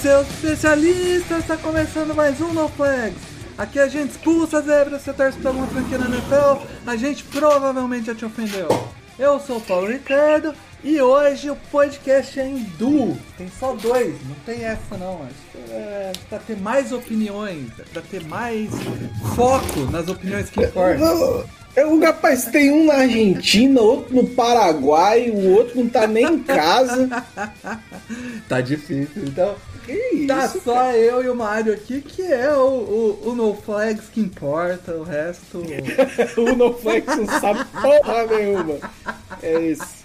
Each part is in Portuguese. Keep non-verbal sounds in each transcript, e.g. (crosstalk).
Seus especialistas! Está começando mais um No Flags. Aqui a gente expulsa zebras, você torce pra alguma franquia na NFL, a gente provavelmente já te ofendeu. Eu sou o Paulo Ricardo e hoje o podcast é em duo. Tem só dois, não tem essa não. Acho que é pra ter mais opiniões, é pra ter mais foco nas opiniões que importam. É, O rapaz tem um na Argentina, outro no Paraguai, o outro não tá nem em casa. (laughs) Tá difícil, então. Que isso? Tá só eu e o Mário aqui, que é o, o, o No Flags que importa, o resto. (laughs) o NoFlex não sabe porra nenhuma. É isso.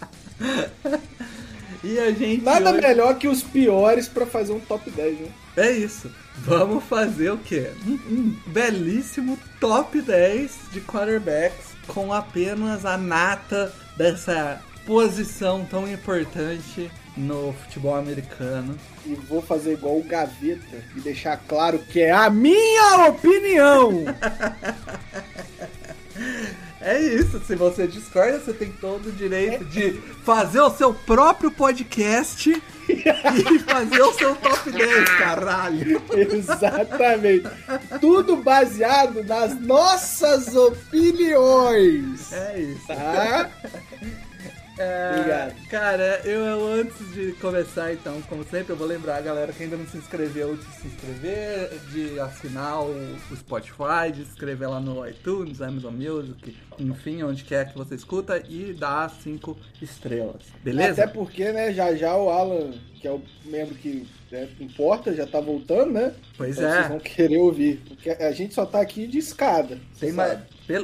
E a gente. Nada hoje- melhor que os piores pra fazer um top 10, né? É isso. Vamos fazer o quê? Um, um belíssimo top 10 de quarterbacks com apenas a nata dessa posição tão importante no futebol americano. E vou fazer igual o Gaveta e deixar claro que é a minha opinião. (laughs) É isso, se você discorda, você tem todo o direito de fazer o seu próprio podcast (laughs) e fazer o seu top 10, caralho. Exatamente. Tudo baseado nas nossas opiniões. É isso. Tá? É, Obrigado. Cara, eu, eu antes de começar, então, como sempre, eu vou lembrar a galera que ainda não se inscreveu de se inscrever, de assinar o, o Spotify, de se inscrever lá no iTunes, Amazon Music, enfim, onde quer que você escuta e dar cinco estrelas. Beleza? Até porque, né, já já o Alan, que é o membro que né, importa, já tá voltando, né? Pois Então é. Vocês vão querer ouvir. Porque a gente só tá aqui de escada. Tem mais,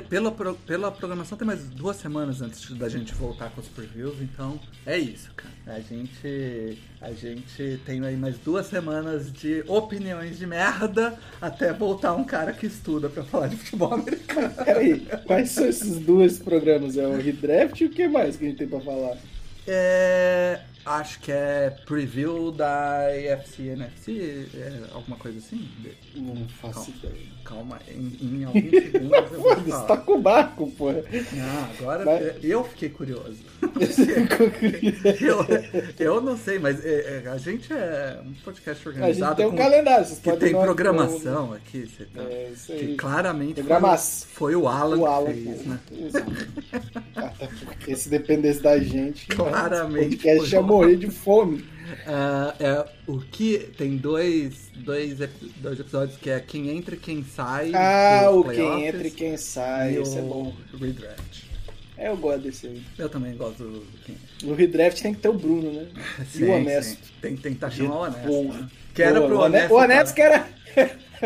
pela, pro- pela programação tem mais duas semanas antes da gente voltar com os previews, então é isso, cara. A gente, a gente tem aí mais duas semanas de opiniões de merda até voltar um cara que estuda pra falar de futebol americano. (laughs) Peraí, quais são esses dois programas? É o Redraft e o que mais que a gente tem pra falar? É, acho que é preview da AFC NFC, é, alguma coisa assim. Não faço ideia. Calma, em, em alguns (laughs) segundos eu vou falar. tá com o barco, pô. Ah, agora Vai. eu fiquei (laughs) curioso. Eu, eu não sei, mas é, é, a gente é um podcast A gente organizado tem um com- calendário, vocês que tem programação aqui, você tá? É, isso que aí. claramente foi, foi o Alan, O Alan, que fez, né? Exato. Até (laughs) porque se dependesse da gente, Claramente o podcast ia morrer de fome. Ah, (laughs) é, o que tem dois, dois, dois episódios que é quem entra e quem sai. Ah, o quem entra e quem sai, e isso é bom. redraft. É, eu gosto desse aí. Eu também gosto do quem. No redraft tem que ter o Bruno, né? (laughs) e Sim, o honesto. sim. Tem que tentar chamar o honesto. Né? Que era pro o Hone- honesto. O honesto que era.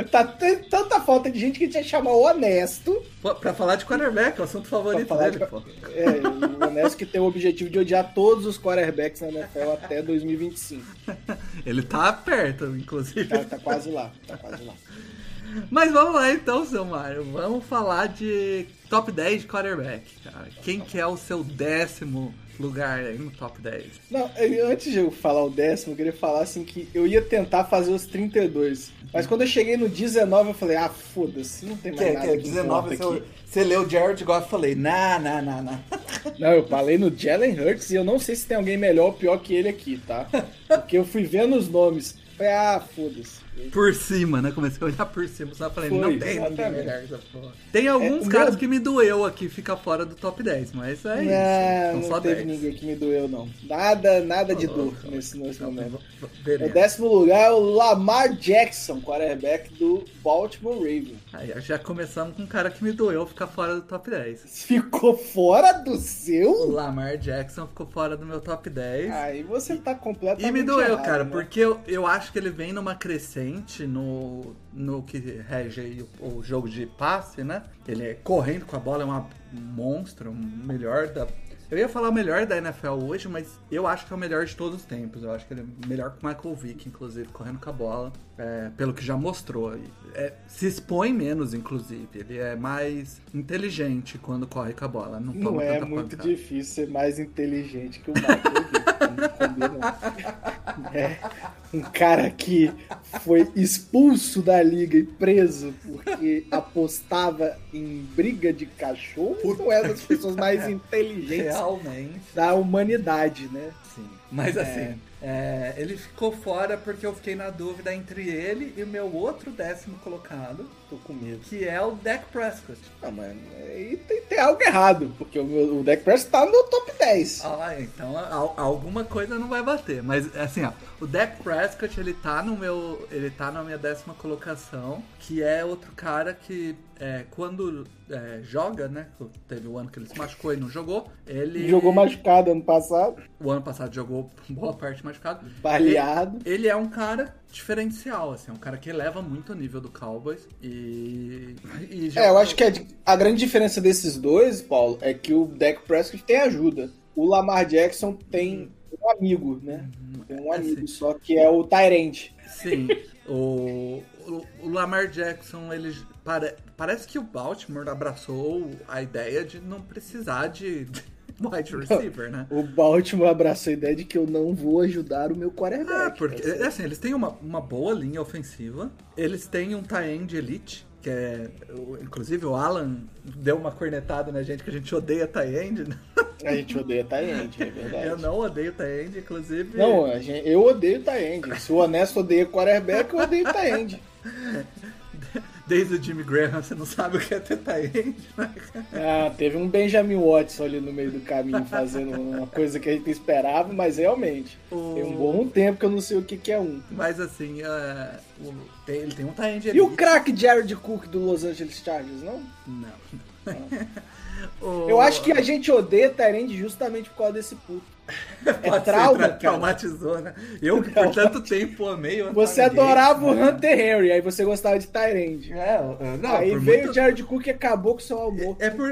Tá tanta falta de gente que a gente ia chamar o honesto. Pô, Pra falar de quarterback, é o assunto favorito dele, de- pô. É, o honesto que tem o objetivo de odiar todos os quarterbacks na NFL até 2025. (laughs) Ele tá perto, inclusive. Tá, tá quase lá, tá quase lá. Mas vamos lá então, seu Mário. Vamos falar de top 10 de quarterback, cara. Quem que é o seu décimo lugar aí no top 10? Não, eu- antes de eu falar o décimo, eu queria falar assim que eu ia tentar fazer os 32. Mas quando eu cheguei no 19, eu falei, ah, foda-se, não tem mais nada que importa aqui. você leu Jared Goff, eu falei, nah, nah, nah, nah. Não, eu falei no Jalen Hurts e eu não sei se tem alguém melhor ou pior que ele aqui, tá? (laughs) Porque eu fui vendo os nomes. Falei, ah, foda-se. Por cima, né? Comecei a olhar por cima, só falei, Foi, não tem melhor essa porra. Tem alguns É, o caras que me doeu aqui ficar fora do top 10, mas é isso. não, São só não teve 10. ninguém que me doeu, não. Nada, nada de Ô, dor louco. nesse, nesse Então, momento. v- O veremos. décimo lugar é o Lamar Jackson, quarterback do Baltimore Ravens. Aí já começamos com um cara que me doeu ficar fora do top 10. (laughs) Ficou fora do O seu? Lamar Jackson ficou fora do meu top 10. Aí você tá completamente E me doeu, errado, cara, né? porque eu, eu acho que ele vem numa crescente no, no que rege o, o jogo de passe, né? Ele é correndo com a bola, é um monstro, melhor da. Eu ia falar o melhor da NFL hoje, mas eu acho que é o melhor de todos os tempos. Eu acho que ele é melhor que o Michael Vick, inclusive, correndo com a bola, é, pelo que já mostrou. É, se expõe menos, inclusive. Ele é mais inteligente quando corre com a bola. Não, não é muito pancada. difícil ser mais inteligente que o Michael Vick. é um cara que foi expulso da liga e preso porque apostava em briga de cachorro. Não é das pessoas mais inteligentes Realmente. da humanidade, né? Sim. Mas é. assim, é, ele ficou fora porque eu fiquei na dúvida entre ele e o meu outro décimo colocado. Tô com medo. Que é o Dak Prescott. Não, mas aí tem, tem algo errado, porque o, meu, o Dak Prescott tá no top 10. Ah, então a, alguma coisa não vai bater. Mas assim, ó, o Dak Prescott, ele tá no meu. Ele tá na minha décima colocação, que é outro cara que é, quando é, joga, né? Teve o ano que ele se machucou e não jogou. Ele. Jogou machucado ano passado. O ano passado jogou (laughs) boa parte machucado. Baleado. Ele, ele é um cara diferencial, assim, é um cara que eleva muito o nível do Cowboys e. e já... É, eu acho que a, a, grande diferença desses dois, Paulo, é que o Dak Prescott tem ajuda. O Lamar Jackson tem um amigo, né? Uhum. Tem um amigo é, só que é o Tyrant. Sim. o, o, Lamar Jackson, ele pare, parece que o Baltimore abraçou a ideia de não precisar de (laughs) wide receiver, né? O Baltimore abraçou a ideia de que eu não vou ajudar o meu quarterback. Ah, porque, é assim, eles têm uma, uma boa linha ofensiva, eles têm um tie-end elite, que é, inclusive o Alan deu uma cornetada na gente que a gente odeia tie-end, né? (laughs) A gente odeia tie-end, é verdade. Eu não odeio tie-end, inclusive... Não, eu odeio tie-end. Se o Honesto odeia quarterback, eu odeio tie-end. (laughs) desde o Jimmy Graham, você não sabe o que é end, né? Ah, teve um Benjamin Watson ali no meio do caminho fazendo uma coisa que a gente esperava, mas realmente, o... tem um bom tempo que eu não sei o que, que é um. Mas assim, uh, o... ele tem um tie-end ali. E o craque Jared Cook do Los Angeles Chargers, não? Não. não. (laughs) Eu acho que a gente odeia Tyrande justamente por causa desse puto. (laughs) É trauma, ser, traumatizou, né? Eu, por tanto tempo, amei o Você adorava o Hunter Henry, aí você gostava de Tyrande. É, não, aí veio muito... o Jared Cook e acabou com o seu amor. É, é por,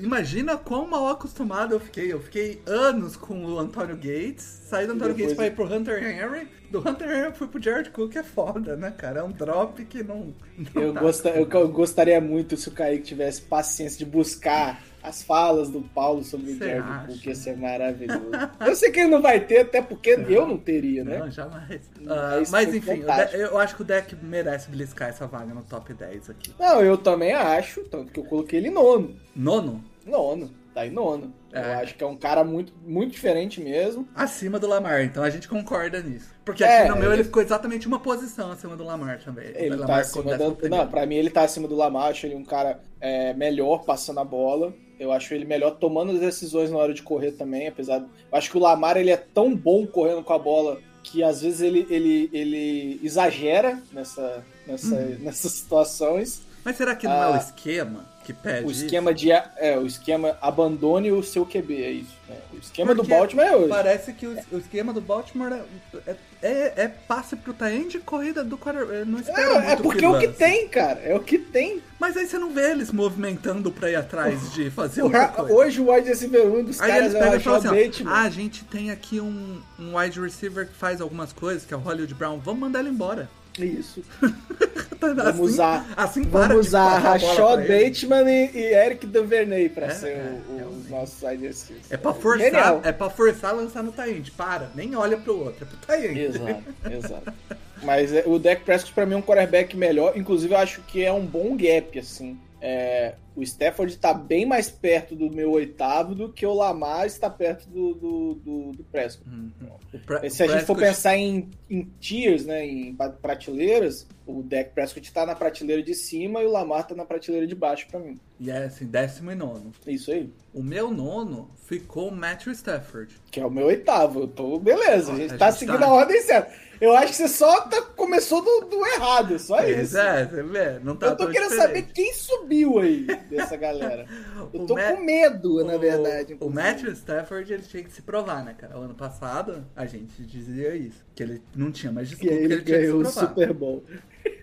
imagina quão mal acostumado eu fiquei. Eu fiquei anos com o Antônio Gates, saí do Antônio Gates pra ir pro Hunter Henry. Do Hunter eu fui pro Jared Cook, é foda, né, cara? É um drop que não. não eu, gosta, eu, eu gostaria muito se o Kaique tivesse paciência de buscar as falas do Paulo sobre o Jared Cook ia ser maravilhoso. eu sei que ele não vai ter, até porque não. eu não teria, né? Não, jamais. Uh, mas enfim, eu acho que o deck merece beliscar essa vaga no top 10 aqui. Não, eu também acho, tanto que eu coloquei ele nono. Nono? Nono. Tá em nono. É. Eu acho que é um cara muito, muito diferente mesmo. Acima do Lamar, então a gente concorda nisso. Porque aqui é, no meu ele... ele... ficou exatamente uma posição acima do Lamar também. Ele Lamar tá acima do... Não, pra mim ele tá acima do Lamar, acho ele um cara é, melhor passando a bola. Eu acho ele melhor tomando as decisões na hora de correr também, apesar. Eu acho que o Lamar ele é tão bom correndo com a bola que às vezes ele, ele, ele exagera nessa, nessa, uhum. nessas situações. Mas será que não ah, é o ah, esquema que pede? O esquema isso? de. É, o esquema abandone o seu QB, é isso. Né? O esquema Porque do Baltimore é hoje. Parece que o, o esquema do Baltimore é, é, é passe pro Taend corrida do quarterback. Não espera é, muito É porque é o que tem, cara. É o que tem. Mas aí você não vê eles movimentando pra ir atrás de fazer o outra coisa. Hoje o wide receiver 1 dos aí caras eles pegam e falam assim, ah, a gente tem aqui um, um wide receiver que faz algumas coisas, que é o Hollywood Brown. Vamos mandar ele embora. Isso. (laughs) vamos assim, usar, assim vamos usar Rashad Bateman e, e, Eric Duvernay pra é, ser é, o, os nossos receivers. É pra forçar, é pra forçar a lançar no Tyrant. Para, nem olha pro outro, é pro Tyrant. Exato, exato. Mas é, o Dak Prescott pra mim é um quarterback melhor, inclusive eu acho que é um bom gap, assim. É, o Stafford está bem mais perto do meu oitavo do que o Lamar está perto do, do, do, do Prescott. Uhum. Pre Se a gente for pensar em, em tiers, né, em prateleiras, o Dak Prescott está na prateleira de cima e o Lamar está na prateleira de baixo para mim. E é assim, décimo e nono. Isso aí. O meu nono ficou o Matthew Stafford. Que é o meu oitavo. Eu tô, beleza, a gente, tá gente seguindo tá... a ordem certa. Eu acho que você só tá, começou do, do errado, só pois isso. É, você vê, não tá Eu tô querendo diferente. saber quem subiu aí dessa galera. (laughs) Eu tô com medo, o, na verdade. O Matthew Stafford, ele tinha que se provar, né, cara? O ano passado, a gente dizia isso. Que ele não tinha mais desculpa, ele, ele ganhou o Super Bowl.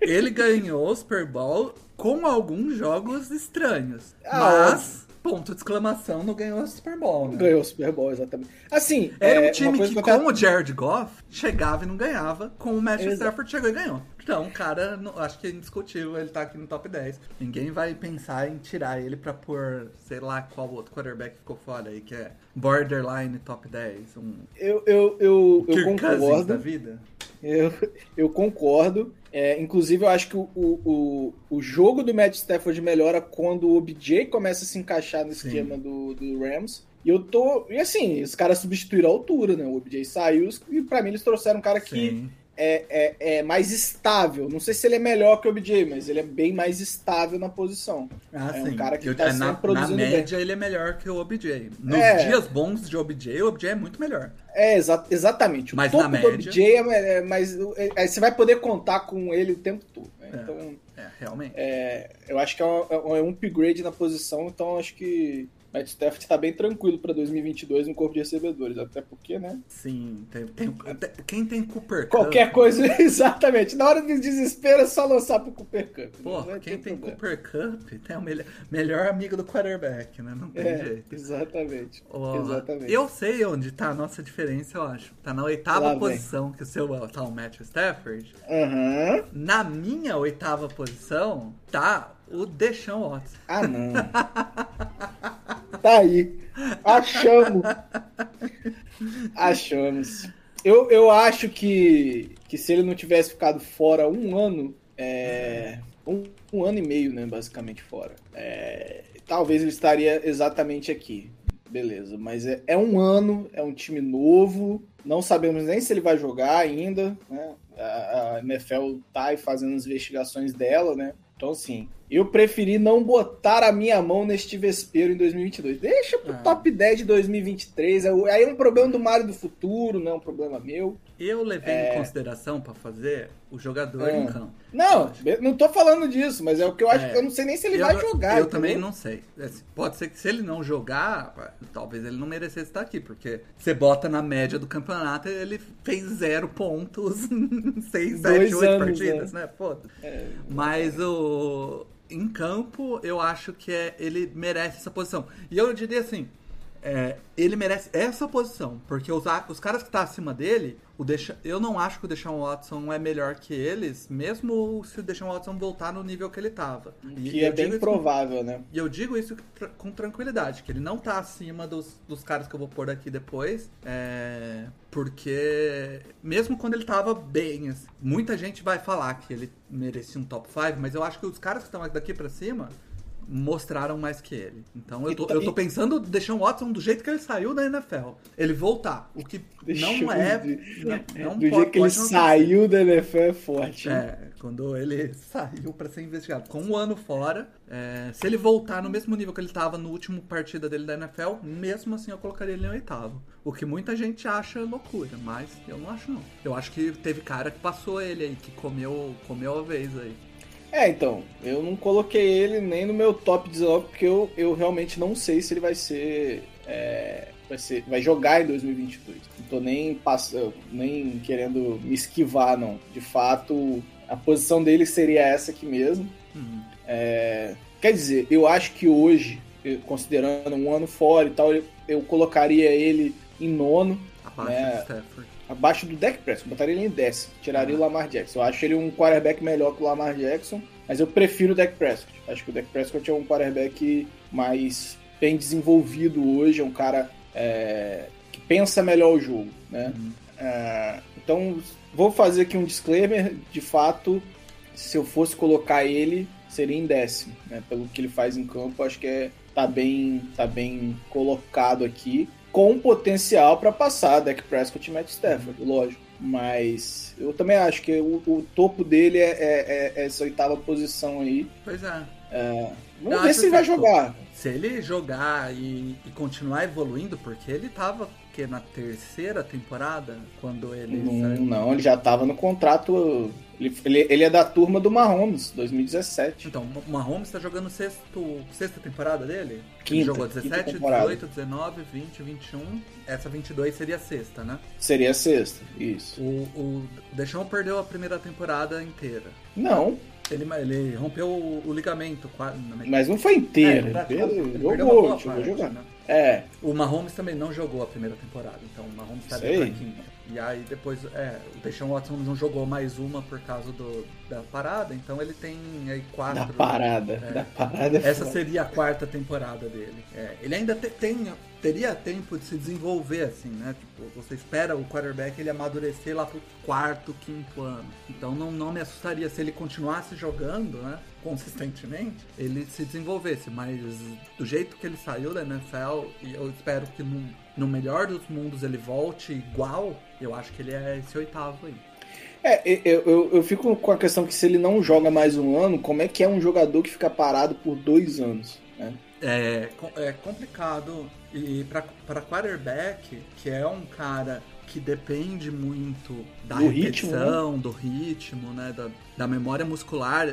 Ele ganhou o Super Bowl com alguns jogos estranhos. Ah, mas ponto de exclamação, não ganhou o Super Bowl, né? Ganhou o Super Bowl, exatamente. Assim, Era é, um time que, que com o Jared Goff, chegava e não ganhava. Com o Matthew Exato. Stafford, chegou e ganhou. Então, cara, não- acho que é indiscutível ele tá aqui no top 10. Ninguém vai pensar em tirar ele pra pôr, sei lá, qual outro quarterback ficou fora aí, que é borderline top 10. Um Eu, eu, eu, eu Cousins da concordo. vida. Eu, eu concordo. É, inclusive, eu acho que o, o, o, jogo do Matt Stafford melhora quando o OBJ começa a se encaixar no esquema do, do Rams. E eu tô. E assim, os caras substituíram a altura, né? O OBJ saiu e pra mim eles trouxeram um cara que Sim. É, é, é mais estável. Não sei se ele é melhor que o OBJ, mas ele é bem mais estável na posição. Ah, É um sim. cara que Eu- tá é, na, sempre produzindo na bem. média, ele é melhor que o OBJ. Nos É. dias bons de OBJ, o OBJ é muito melhor. É, exa exatamente. O Mas topo na do média- OBJ é, é mais. é- você vai poder contar com ele o tempo todo. né? É. Então. É, realmente. É, eu acho que é um, é um upgrade na posição, então acho que Matt Stafford tá bem tranquilo pra 2022 no corpo de recebedores, até porque, né? Sim, tem, tem- até- quem tem Cooper Cup- Qualquer coisa, (laughs) exatamente. Na hora do desespero é só lançar pro Cooper Cup. Pô, não vai quem tem problema. Cooper Cup tem o melhor, melhor amigo do quarterback, né? Não tem É, jeito. exatamente. Ó, exatamente. Eu sei onde tá a nossa diferença, eu acho. Tá na Lá oitava vem. posição que o seu tá o Matthew Stafford. Aham. Na minha oitava posição tá o Deshaun Watson. Ah, não. tá aí. Achamos. Achamos. Eu, eu acho que, que se ele não tivesse ficado fora um ano, é, um, um ano e meio, né, basicamente fora, é, talvez ele estaria exatamente aqui. Beleza, mas é, é um ano, é um time novo, não sabemos nem se ele vai jogar ainda, né? A, a NFL tá fazendo as investigações dela, né? Então, assim, eu preferi não botar a minha mão neste vespeiro em 2022. Deixa pro Ah. top 10 de 2023. É Aí é um problema do Mário do futuro, não é um problema meu. Eu levei em consideração pra fazer o jogador É. em campo. Não, não tô falando disso, mas é o que eu acho É. que eu não sei nem se ele eu, vai jogar. Eu entendeu? também não sei. Assim, Pode ser que se ele não jogar, talvez ele não merecesse estar aqui, porque você bota na média do campeonato ele fez zero pontos (laughs) em seis, Dois sete, oito anos, partidas, né? Foda. É. Mas o. Em campo, eu acho que é, ele merece essa posição. E eu diria assim: é, ele merece essa posição, porque os, os caras que tá acima dele, o Desha, eu não acho que o Deshaun Watson é melhor que eles, mesmo se o Deshaun Watson voltar no nível que ele tava. E Que é bem isso com- provável, né? e eu digo isso com tranquilidade, que ele não tá acima dos, dos caras que eu vou pôr aqui depois, é, porque mesmo quando ele tava bem, assim, muita gente vai falar que ele merecia um top 5, mas eu acho que os caras que estão daqui pra cima mostraram mais que ele. Então eu tô, E- eu tô pensando deixar o Watson do jeito que ele saiu da NFL. Ele voltar, o que (laughs) não é... ver. Não, não Do pode- jeito que ele saiu da NFL é forte. né? É, quando ele (laughs) saiu pra ser investigado. Com um ano fora, é, se ele voltar no mesmo nível que ele tava no último partida dele da NFL, mesmo assim eu colocaria ele em oitavo. O que muita gente acha loucura, mas eu não acho não. Eu acho que teve cara que passou ele aí, que comeu, comeu a vez aí. É, então, eu não coloquei ele nem no meu top 19, porque eu, eu realmente não sei se ele vai ser. é, vai ser. Vai jogar em 2022. Não tô nem passando, nem querendo me esquivar, não. De fato, a posição dele seria essa aqui mesmo. Uhum. É, quer dizer, eu acho que hoje, considerando um ano fora e tal, eu, eu colocaria ele em nono, Abaixo É. do Stafford. Abaixo do Dak Prescott, botaria ele em décimo, tiraria o Lamar Jackson. Eu acho ele um quarterback melhor que o Lamar Jackson, mas eu prefiro o Dak Prescott. Acho que o Dak Prescott é um quarterback mais bem desenvolvido hoje, é um cara é, que pensa melhor o jogo, né? Uhum. É, então, vou fazer aqui um disclaimer, de fato, se eu fosse colocar ele, seria em décimo, né? Pelo que ele faz em campo, acho que é, tá, bem, tá bem colocado aqui, com potencial para passar Dak Prescott e Matt Stafford, lógico. Mas eu também acho que o, o topo dele é, é- é essa oitava posição aí. Pois é. Vamos Eu ver se ele vai jogar. Se ele jogar e, e continuar evoluindo, porque ele tava que na terceira temporada, quando ele Não, saiu. não, ele já tava no contrato. Ele, ele, ele é da turma do Mahomes, 2017. Então, o Mahomes tá jogando sexto, sexta temporada dele? ele Quinta, jogou quinta 17, temporada. 18, 19, 20, 21. Essa 22 seria a sexta, né? Seria a sexta, isso. O, o Deschamps perdeu a primeira temporada inteira. Não, Ele, ele rompeu o, o ligamento. quase. Mas não foi inteiro. É, ele ele perdeu uma jogou, chegou a parte, jogar. né? É, O Mahomes também não jogou a primeira temporada, então o Mahomes tá Sei. bem fraquinho. E aí depois, é, o Deshaun Watson não jogou mais uma por causa do, da parada, então ele tem aí quatro. da parada. É. Da parada é Essa foda. seria a quarta temporada dele. É, ele ainda te- tem, teria tempo de se desenvolver, assim, né? Tipo, você espera o quarterback ele amadurecer lá pro quarto, quinto ano. Então não, não me assustaria se ele continuasse jogando, né? Consistentemente, ele se desenvolvesse. Mas do jeito que ele saiu da NFL, eu espero que no, no melhor dos mundos ele volte igual, eu acho que ele é esse oitavo aí. É, eu, eu, eu fico com a questão que se ele não joga mais um ano, como é que é um jogador que fica parado por dois anos? né? É, é complicado e para quarterback, que é um cara que depende muito da Do ritmo, repetição, do ritmo, né, da, da memória muscular,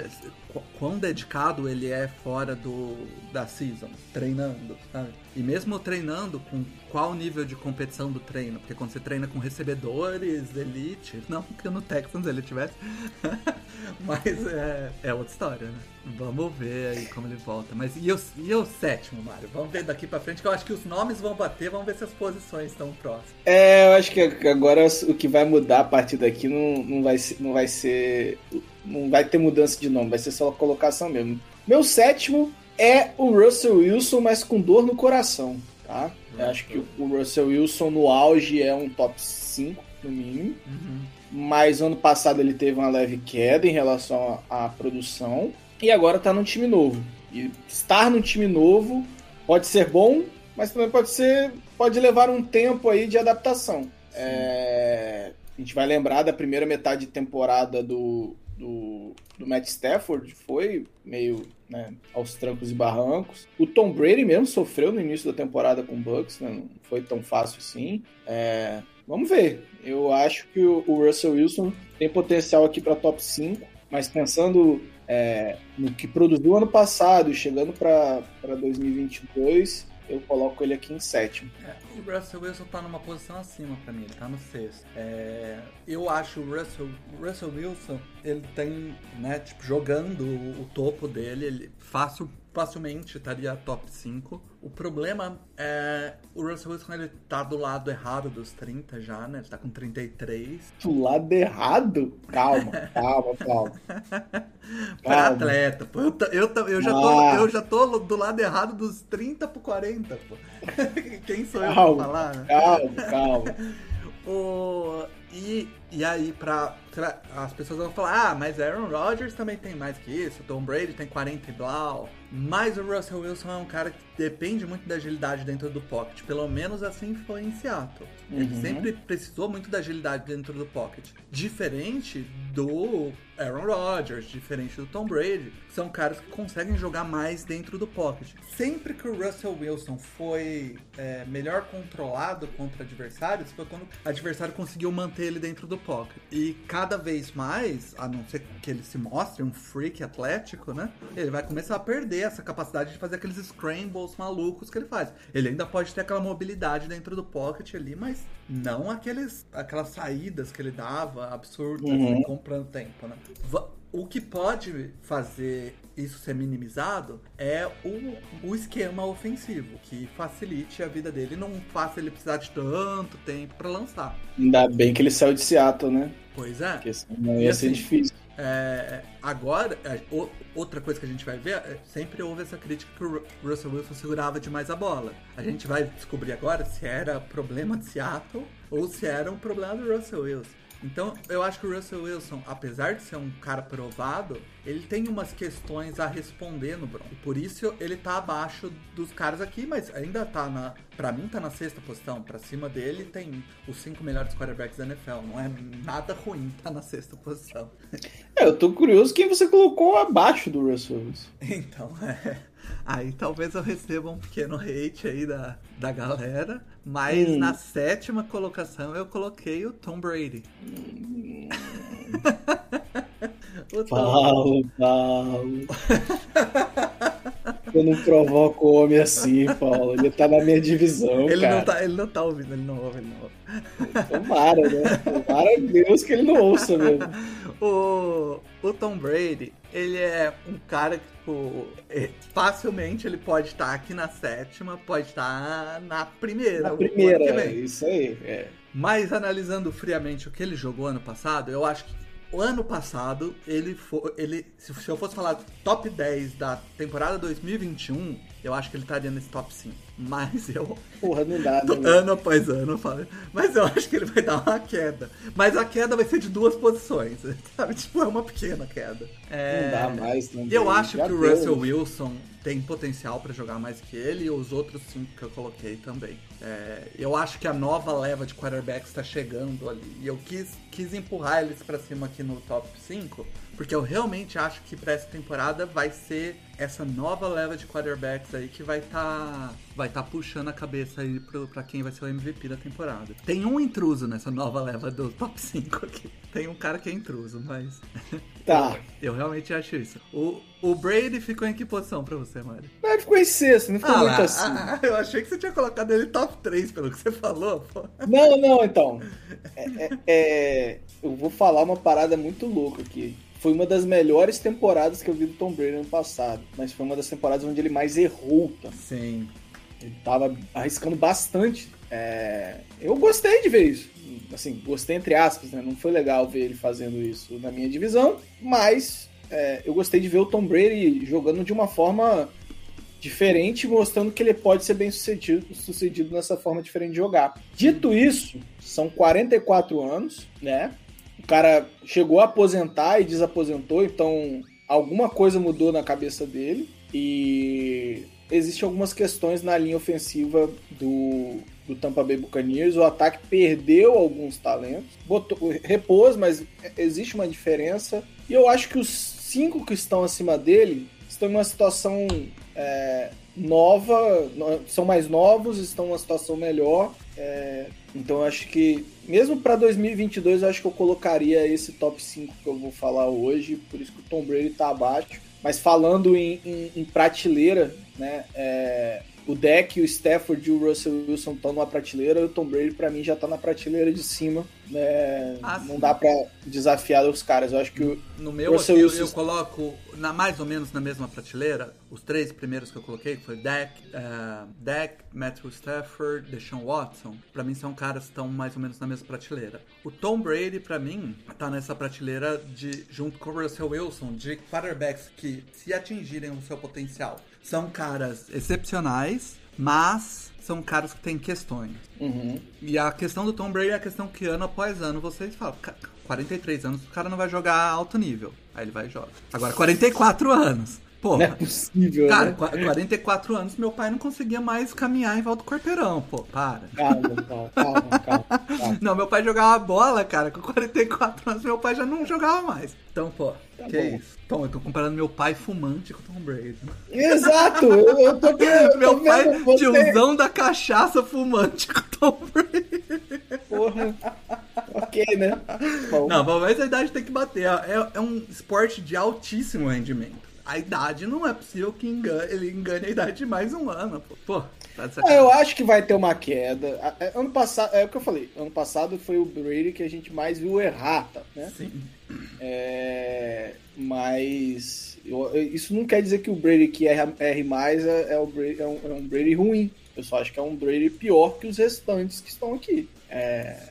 qu- quão dedicado ele é fora do da season, treinando, sabe? E mesmo treinando, com qual nível de competição do treino? Porque quando você treina com recebedores, elite, não que no Texans ele tivesse, (laughs) mas é, é outra história, né? Vamos ver aí como ele volta. Mas e o, e o sétimo, Mário? Vamos ver daqui pra frente, que eu acho que os nomes vão bater, vamos ver se as posições estão próximas. É, eu acho que agora o que vai mudar a partir daqui não, não, vai, ser, não vai ser. Não vai ter mudança de nome, vai ser só a colocação mesmo. Meu sétimo é o Russell Wilson, mas com dor no coração, tá? Eu acho que o Russell Wilson no auge é um top 5, no mínimo. Uhum. Mas ano passado ele teve uma leve queda em relação à à produção. E agora tá num time novo. E estar num time novo pode ser bom, mas também pode ser. pode levar um tempo aí de adaptação. É, a gente vai lembrar da primeira metade de temporada do, do, do Matt Stafford, foi meio né, aos trancos e barrancos. O Tom Brady mesmo sofreu no início da temporada com o Bucks, né, não foi tão fácil assim. É, vamos ver. Eu acho que o, o Russell Wilson tem potencial aqui para top 5, mas pensando é, no que produziu ano passado e chegando para 2022, eu coloco ele aqui em sétimo. É, o Russell Wilson tá numa posição acima pra mim, ele tá no sexto. É, eu acho o Russell, Russell Wilson, ele tem, né, tipo, jogando o, o topo dele, ele fácil, facilmente estaria top 5. O problema é o Russell Wilson, ele tá do lado errado dos 30 já, né? Ele tá com 33. Do lado errado? Calma, (laughs) calma, calma. (laughs) Pra Calma. atleta, pô. Eu, eu, eu, já tô, Ah. eu já tô do lado errado dos 30 pro 40, pô. (laughs) Quem sou eu Calma. pra falar, né? Calma, calma. O, e, e aí, pra, pra- as pessoas vão falar, ah, mas Aaron Rodgers também tem mais que isso, Tom Brady tem 40 e blau. Mas o Russell Wilson é um cara que depende muito da agilidade dentro do pocket. Pelo menos assim foi em Seattle. Ele Uhum. sempre precisou muito da agilidade dentro do pocket. Diferente do Aaron Rodgers, diferente do Tom Brady, são caras que conseguem jogar mais dentro do pocket. Sempre que o Russell Wilson foi é, melhor controlado contra adversários, foi quando o adversário conseguiu manter ele dentro do pocket. E cada vez mais, a não ser que ele se mostre um freak atlético, né? Ele vai começar a perder essa capacidade de fazer aqueles scrambles malucos que ele faz. Ele ainda pode ter aquela mobilidade dentro do pocket ali, mas não aqueles, aquelas saídas que ele dava absurdas, Uhum. comprando tempo, né? Va- O que pode fazer isso ser minimizado é o, o esquema ofensivo, que facilite a vida dele, não faça ele precisar de tanto tempo pra lançar. Ainda bem que ele saiu de Seattle, né? Pois é. Porque senão ia assim, ser difícil. É, agora, é, o- outra coisa que a gente vai ver, é, sempre houve essa crítica que o Ru- Russell Wilson segurava demais a bola. A gente vai descobrir agora se era problema de Seattle ou se era um problema do Russell Wilson. Então, eu acho que o Russell Wilson, apesar de ser um cara provado, ele tem umas questões a responder no Broncos. Por isso ele tá abaixo dos caras aqui, mas ainda tá na. Pra mim, tá na sexta posição. Pra cima dele tem os cinco melhores quarterbacks da NFL. Não é nada ruim tá na sexta posição. É, eu tô curioso quem você colocou abaixo do Russell Wilson. (laughs) Então, é. Aí talvez eu receba um pequeno hate aí da, da galera. Mas Hum. na sétima colocação eu coloquei o Tom Brady. (laughs) o Tom, Paulo, Paulo. Eu não provoco o homem assim, Paulo. Ele tá na minha divisão, ele, cara. não tá, ele não tá ouvindo, ele não ouve, ele não ouve. Tomara, né? Tomara Deus que ele não ouça mesmo. (laughs) O, o Tom Brady, ele é um cara que, tipo, é, facilmente ele pode estar aqui na sétima, pode estar na primeira. Na primeira, é, isso aí. É. Mas analisando friamente o que ele jogou ano passado, eu acho que o ano passado, ele foi. Ele, se, se eu fosse falar top 10 da temporada 2021, eu acho que ele estaria nesse top 5. Mas eu. Porra, não dá, né? Ano após ano, eu falo. Mas eu acho que ele vai dar uma queda. Mas a queda vai ser de duas posições. (laughs) Sabe? Tipo, é uma pequena queda. É... Não dá mais, não Eu acho Já que o Russell Wilson tem potencial para jogar mais que ele e os outros cinco que eu coloquei também. É, eu acho que a nova leva de quarterbacks está chegando ali. E eu quis, quis empurrar eles para cima aqui no top 5, porque eu realmente acho que para essa temporada vai ser essa nova leva de quarterbacks aí que vai estar tá, vai tá puxando a cabeça aí para quem vai ser o MVP da temporada. Tem um intruso nessa nova leva do top 5 aqui. Tem um cara que é intruso, mas. (laughs) Tá. eu, eu realmente acho isso. O, o Brady ficou em que posição pra você, Mário? Ele ficou em sexto, não ficou ah, muito assim. Ah, eu achei que você tinha colocado ele top 3, pelo que você falou, pô. Não, não, então. É, é, é, eu vou falar uma parada muito louca aqui. Foi uma das melhores temporadas que eu vi do Tom Brady ano passado. Mas foi uma das temporadas onde ele mais errou também. Sim. Ele tava arriscando bastante. É, eu gostei de ver isso. Assim, gostei entre aspas, né? Não foi legal ver ele fazendo isso na minha divisão, mas é, eu gostei de ver o Tom Brady jogando de uma forma diferente, mostrando que ele pode ser bem sucedido, sucedido nessa forma diferente de jogar. Dito isso, são 44 anos, né? Cara chegou a aposentar e desaposentou, então alguma coisa mudou na cabeça dele e existem algumas questões na linha ofensiva do, do Tampa Bay Buccaneers. O ataque perdeu alguns talentos, botou, repôs, mas existe uma diferença. E eu acho que os cinco que estão acima dele estão em uma situação é, nova, são mais novos, estão em uma situação melhor. É, então eu acho que, mesmo para 2022, eu acho que eu colocaria esse top 5 que eu vou falar hoje, por isso que o Tom Brady está abaixo. Mas falando em, em, em prateleira, né, é, o Deck, o Stafford e o Russell Wilson estão numa prateleira, o Tom Brady para mim já tá na prateleira de cima, né? Ah, não dá para desafiar os caras. Eu acho que o no meu Russell aqui, Wilson... eu, coloco na mais ou menos na mesma prateleira, os três primeiros que eu coloquei foi Deck, uh, Deck, Matthew Stafford, Deshaun Watson. Para mim são caras que estão mais ou menos na mesma prateleira. O Tom Brady para mim tá nessa prateleira de junto com o Russell Wilson de quarterbacks que se atingirem o seu potencial são caras excepcionais, mas são caras que têm questões. Uhum. E a questão do Tom Brady é a questão que ano após ano vocês falam, 43 anos, o cara não vai jogar alto nível. Aí ele vai e joga. Agora, 44 anos. Pô, não é possível, Cara, né? 44 anos, meu pai não conseguia mais caminhar em volta do quarteirão, pô, para. Calma, calma, calma, calma, Não, meu pai jogava bola, cara, com 44 anos, meu pai já não jogava mais. Então, pô, tá que bom. isso? Tom, eu tô comparando meu pai fumante com o Tom Brady. Exato! Eu tô (laughs) querendo. meu pai, você... tiozão da cachaça fumante com o Tom Brady. Porra. ok, né? Bom. Não, mas a idade tem que bater. É, é um esporte de altíssimo rendimento a idade não é possível que engane, ele engane a idade de mais um ano. Pô, tá é, eu acho que vai ter uma queda. É, ano passado, é o que eu falei, ano passado foi o Brady que a gente mais viu errar, tá, né? Sim. É, mas eu, isso não quer dizer que o Brady que erra, erre mais é, é, o Brady, é, um, é um Brady ruim. Eu só acho que é um Brady pior que os restantes que estão aqui. É,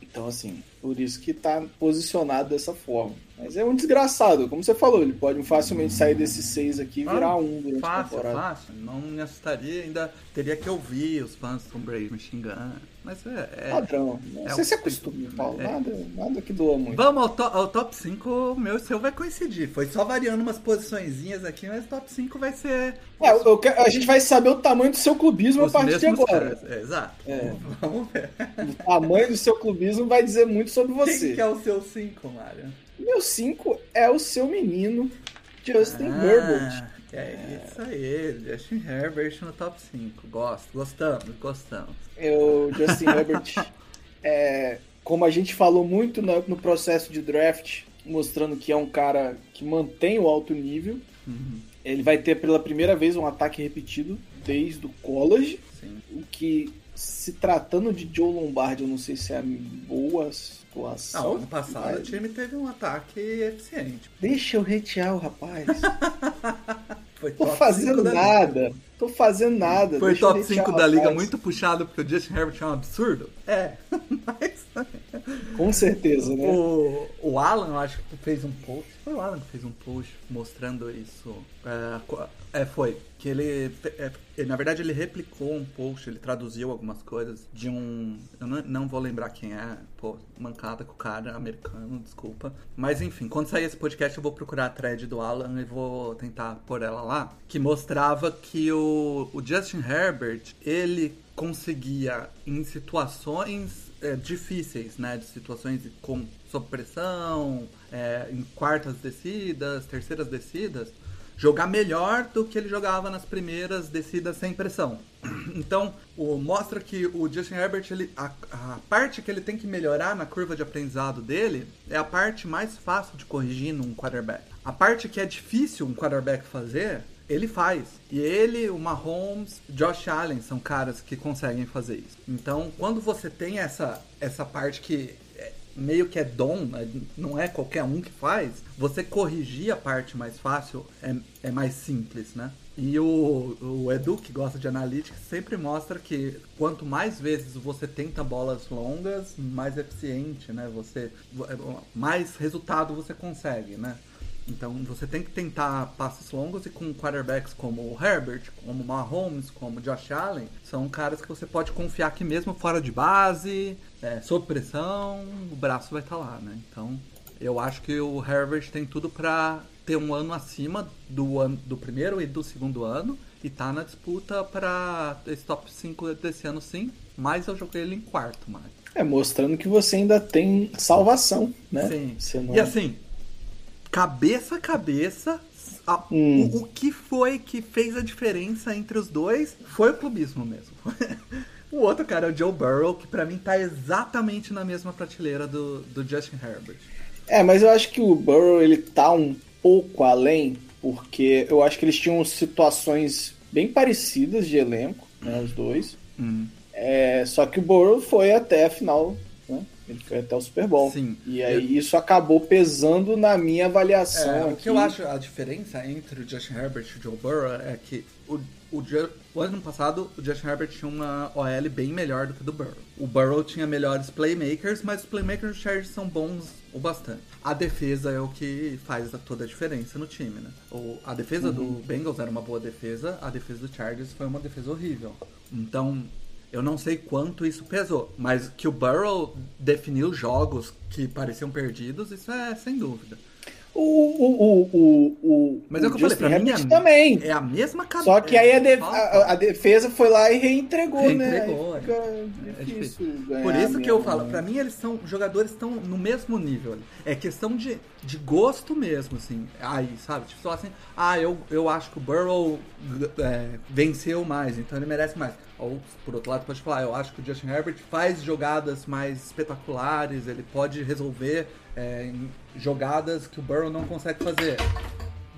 então, assim, por isso que tá posicionado dessa forma. Mas é um desgraçado, como você falou, ele pode facilmente sair desses seis aqui e virar um durante fácil, a temporada. Fácil, não me assustaria, ainda teria que ouvir os fãs do Tom Brady me xingando. Mas é. é Padrão. É você se acostuma, Paulo. É. Nada, nada que doa muito. Vamos ao, to ao top 5, meu e seu vai coincidir. Foi só variando umas posiçõezinhas aqui, mas o top 5 vai ser. É, eu, a gente vai saber o tamanho do seu clubismo os a partir de agora. É, exato. É. Vamos ver. O tamanho do seu clubismo vai dizer muito sobre você. Quem que é o seu 5, Mário? Meu 5 é o seu menino, Justin ah, Herbert. É isso aí, Justin Herbert no top 5. Gosto, gostamos, gostamos. Eu, Justin Herbert, (laughs) é, como a gente falou muito no, no, processo de draft, mostrando que é um cara que mantém o alto nível. Uhum. Ele vai ter pela primeira vez um ataque repetido desde o college, Sim. o que se tratando de Joe Lombardi, eu não sei se é boa situação. Não, ano passado mas... o time teve um ataque eficiente. Deixa eu retear o rapaz. (laughs) Foi Tô fazendo nada. Tô fazendo nada. Foi Deixa top 5 da liga muito puxado porque o Justin Herbert é um absurdo? É, (laughs) mas. Com certeza, né? O, o Alan, eu acho que fez um post. Foi o Alan que fez um post mostrando isso. É, é foi. Que ele, é, Na verdade, ele replicou um post, ele traduziu algumas coisas de um. Eu não, não vou lembrar quem é. Pô, mancada com o cara americano, desculpa. Mas enfim, quando sair esse podcast, eu vou procurar a thread do Alan e vou tentar pôr ela lá. Que mostrava que o, o Justin Herbert, ele conseguia, em situações é, difíceis, né? De situações com sob pressão, é, em quartas descidas, terceiras descidas, jogar melhor do que ele jogava nas primeiras descidas sem pressão. (clears throat) Então, o, mostra que o Justin Herbert, ele, a, a, parte que ele tem que melhorar na curva de aprendizado dele é a parte mais fácil de corrigir num quarterback. A parte que é difícil um quarterback fazer ele faz. E ele, o Mahomes, Josh Allen são caras que conseguem fazer isso. Então, quando você tem essa, essa parte que meio que é dom, né, não é qualquer um que faz, você corrigir a parte mais fácil é, é mais simples, né? E o, o Edu, que gosta de analytics, sempre mostra que quanto mais vezes você tenta bolas longas, mais eficiente, né? Você, mais resultado você consegue, né? Então você tem que tentar passes longos e com quarterbacks como o Herbert, como o Mahomes, como o Josh Allen, são caras que você pode confiar que mesmo fora de base, é, sob pressão, o braço vai estar tá lá, né? Então eu acho que o Herbert tem tudo para ter um ano acima do, ano, do primeiro e do segundo ano e tá na disputa para esse top 5 desse ano sim, mas eu joguei ele em quarto, mais. É, mostrando que você ainda tem salvação, né? Sim. Não... E assim, cabeça a cabeça, a, hum. o, o, que foi que fez a diferença entre os dois foi o clubismo mesmo. (laughs) o outro cara é o Joe Burrow, que para mim tá exatamente na mesma prateleira do, do Justin Herbert. É, mas eu acho que o Burrow ele tá um pouco além, porque eu acho que eles tinham situações bem parecidas de elenco, né, os dois. Hum. É, só que o Burrow foi até a final ele foi até o Super Bowl. Sim. E aí eu... isso acabou pesando na minha avaliação. É, o que eu acho a diferença entre o Justin Herbert e o Joe Burrow é que o, o, o ano passado o Justin Herbert tinha uma OL bem melhor do que o do Burrow. O Burrow tinha melhores playmakers, mas os playmakers do Chargers são bons o bastante. A defesa é o que faz toda a diferença no time, né? O, a defesa uhum. do Bengals era uma boa defesa, a defesa do Chargers foi uma defesa horrível. Então, eu não sei quanto isso pesou, mas que o Burrow definiu jogos que pareciam perdidos, isso é sem dúvida. O, o, o, o, Mas é o que eu falei, pra mim é, também. é a mesma cabeça. Só que aí a, def a, a, defesa foi lá e reentregou, reentregou né? É. é difícil. Por isso que eu falo, pra mim eles são, jogadores estão no mesmo nível. É questão de, de gosto mesmo, assim. Aí, sabe? Tipo, só assim, ah, eu, eu acho que o Burrow é, venceu mais, então ele merece mais. Ou, por outro lado, pode falar, eu acho que o Justin Herbert faz jogadas mais espetaculares, ele pode resolver é, jogadas que o Burrow não consegue fazer.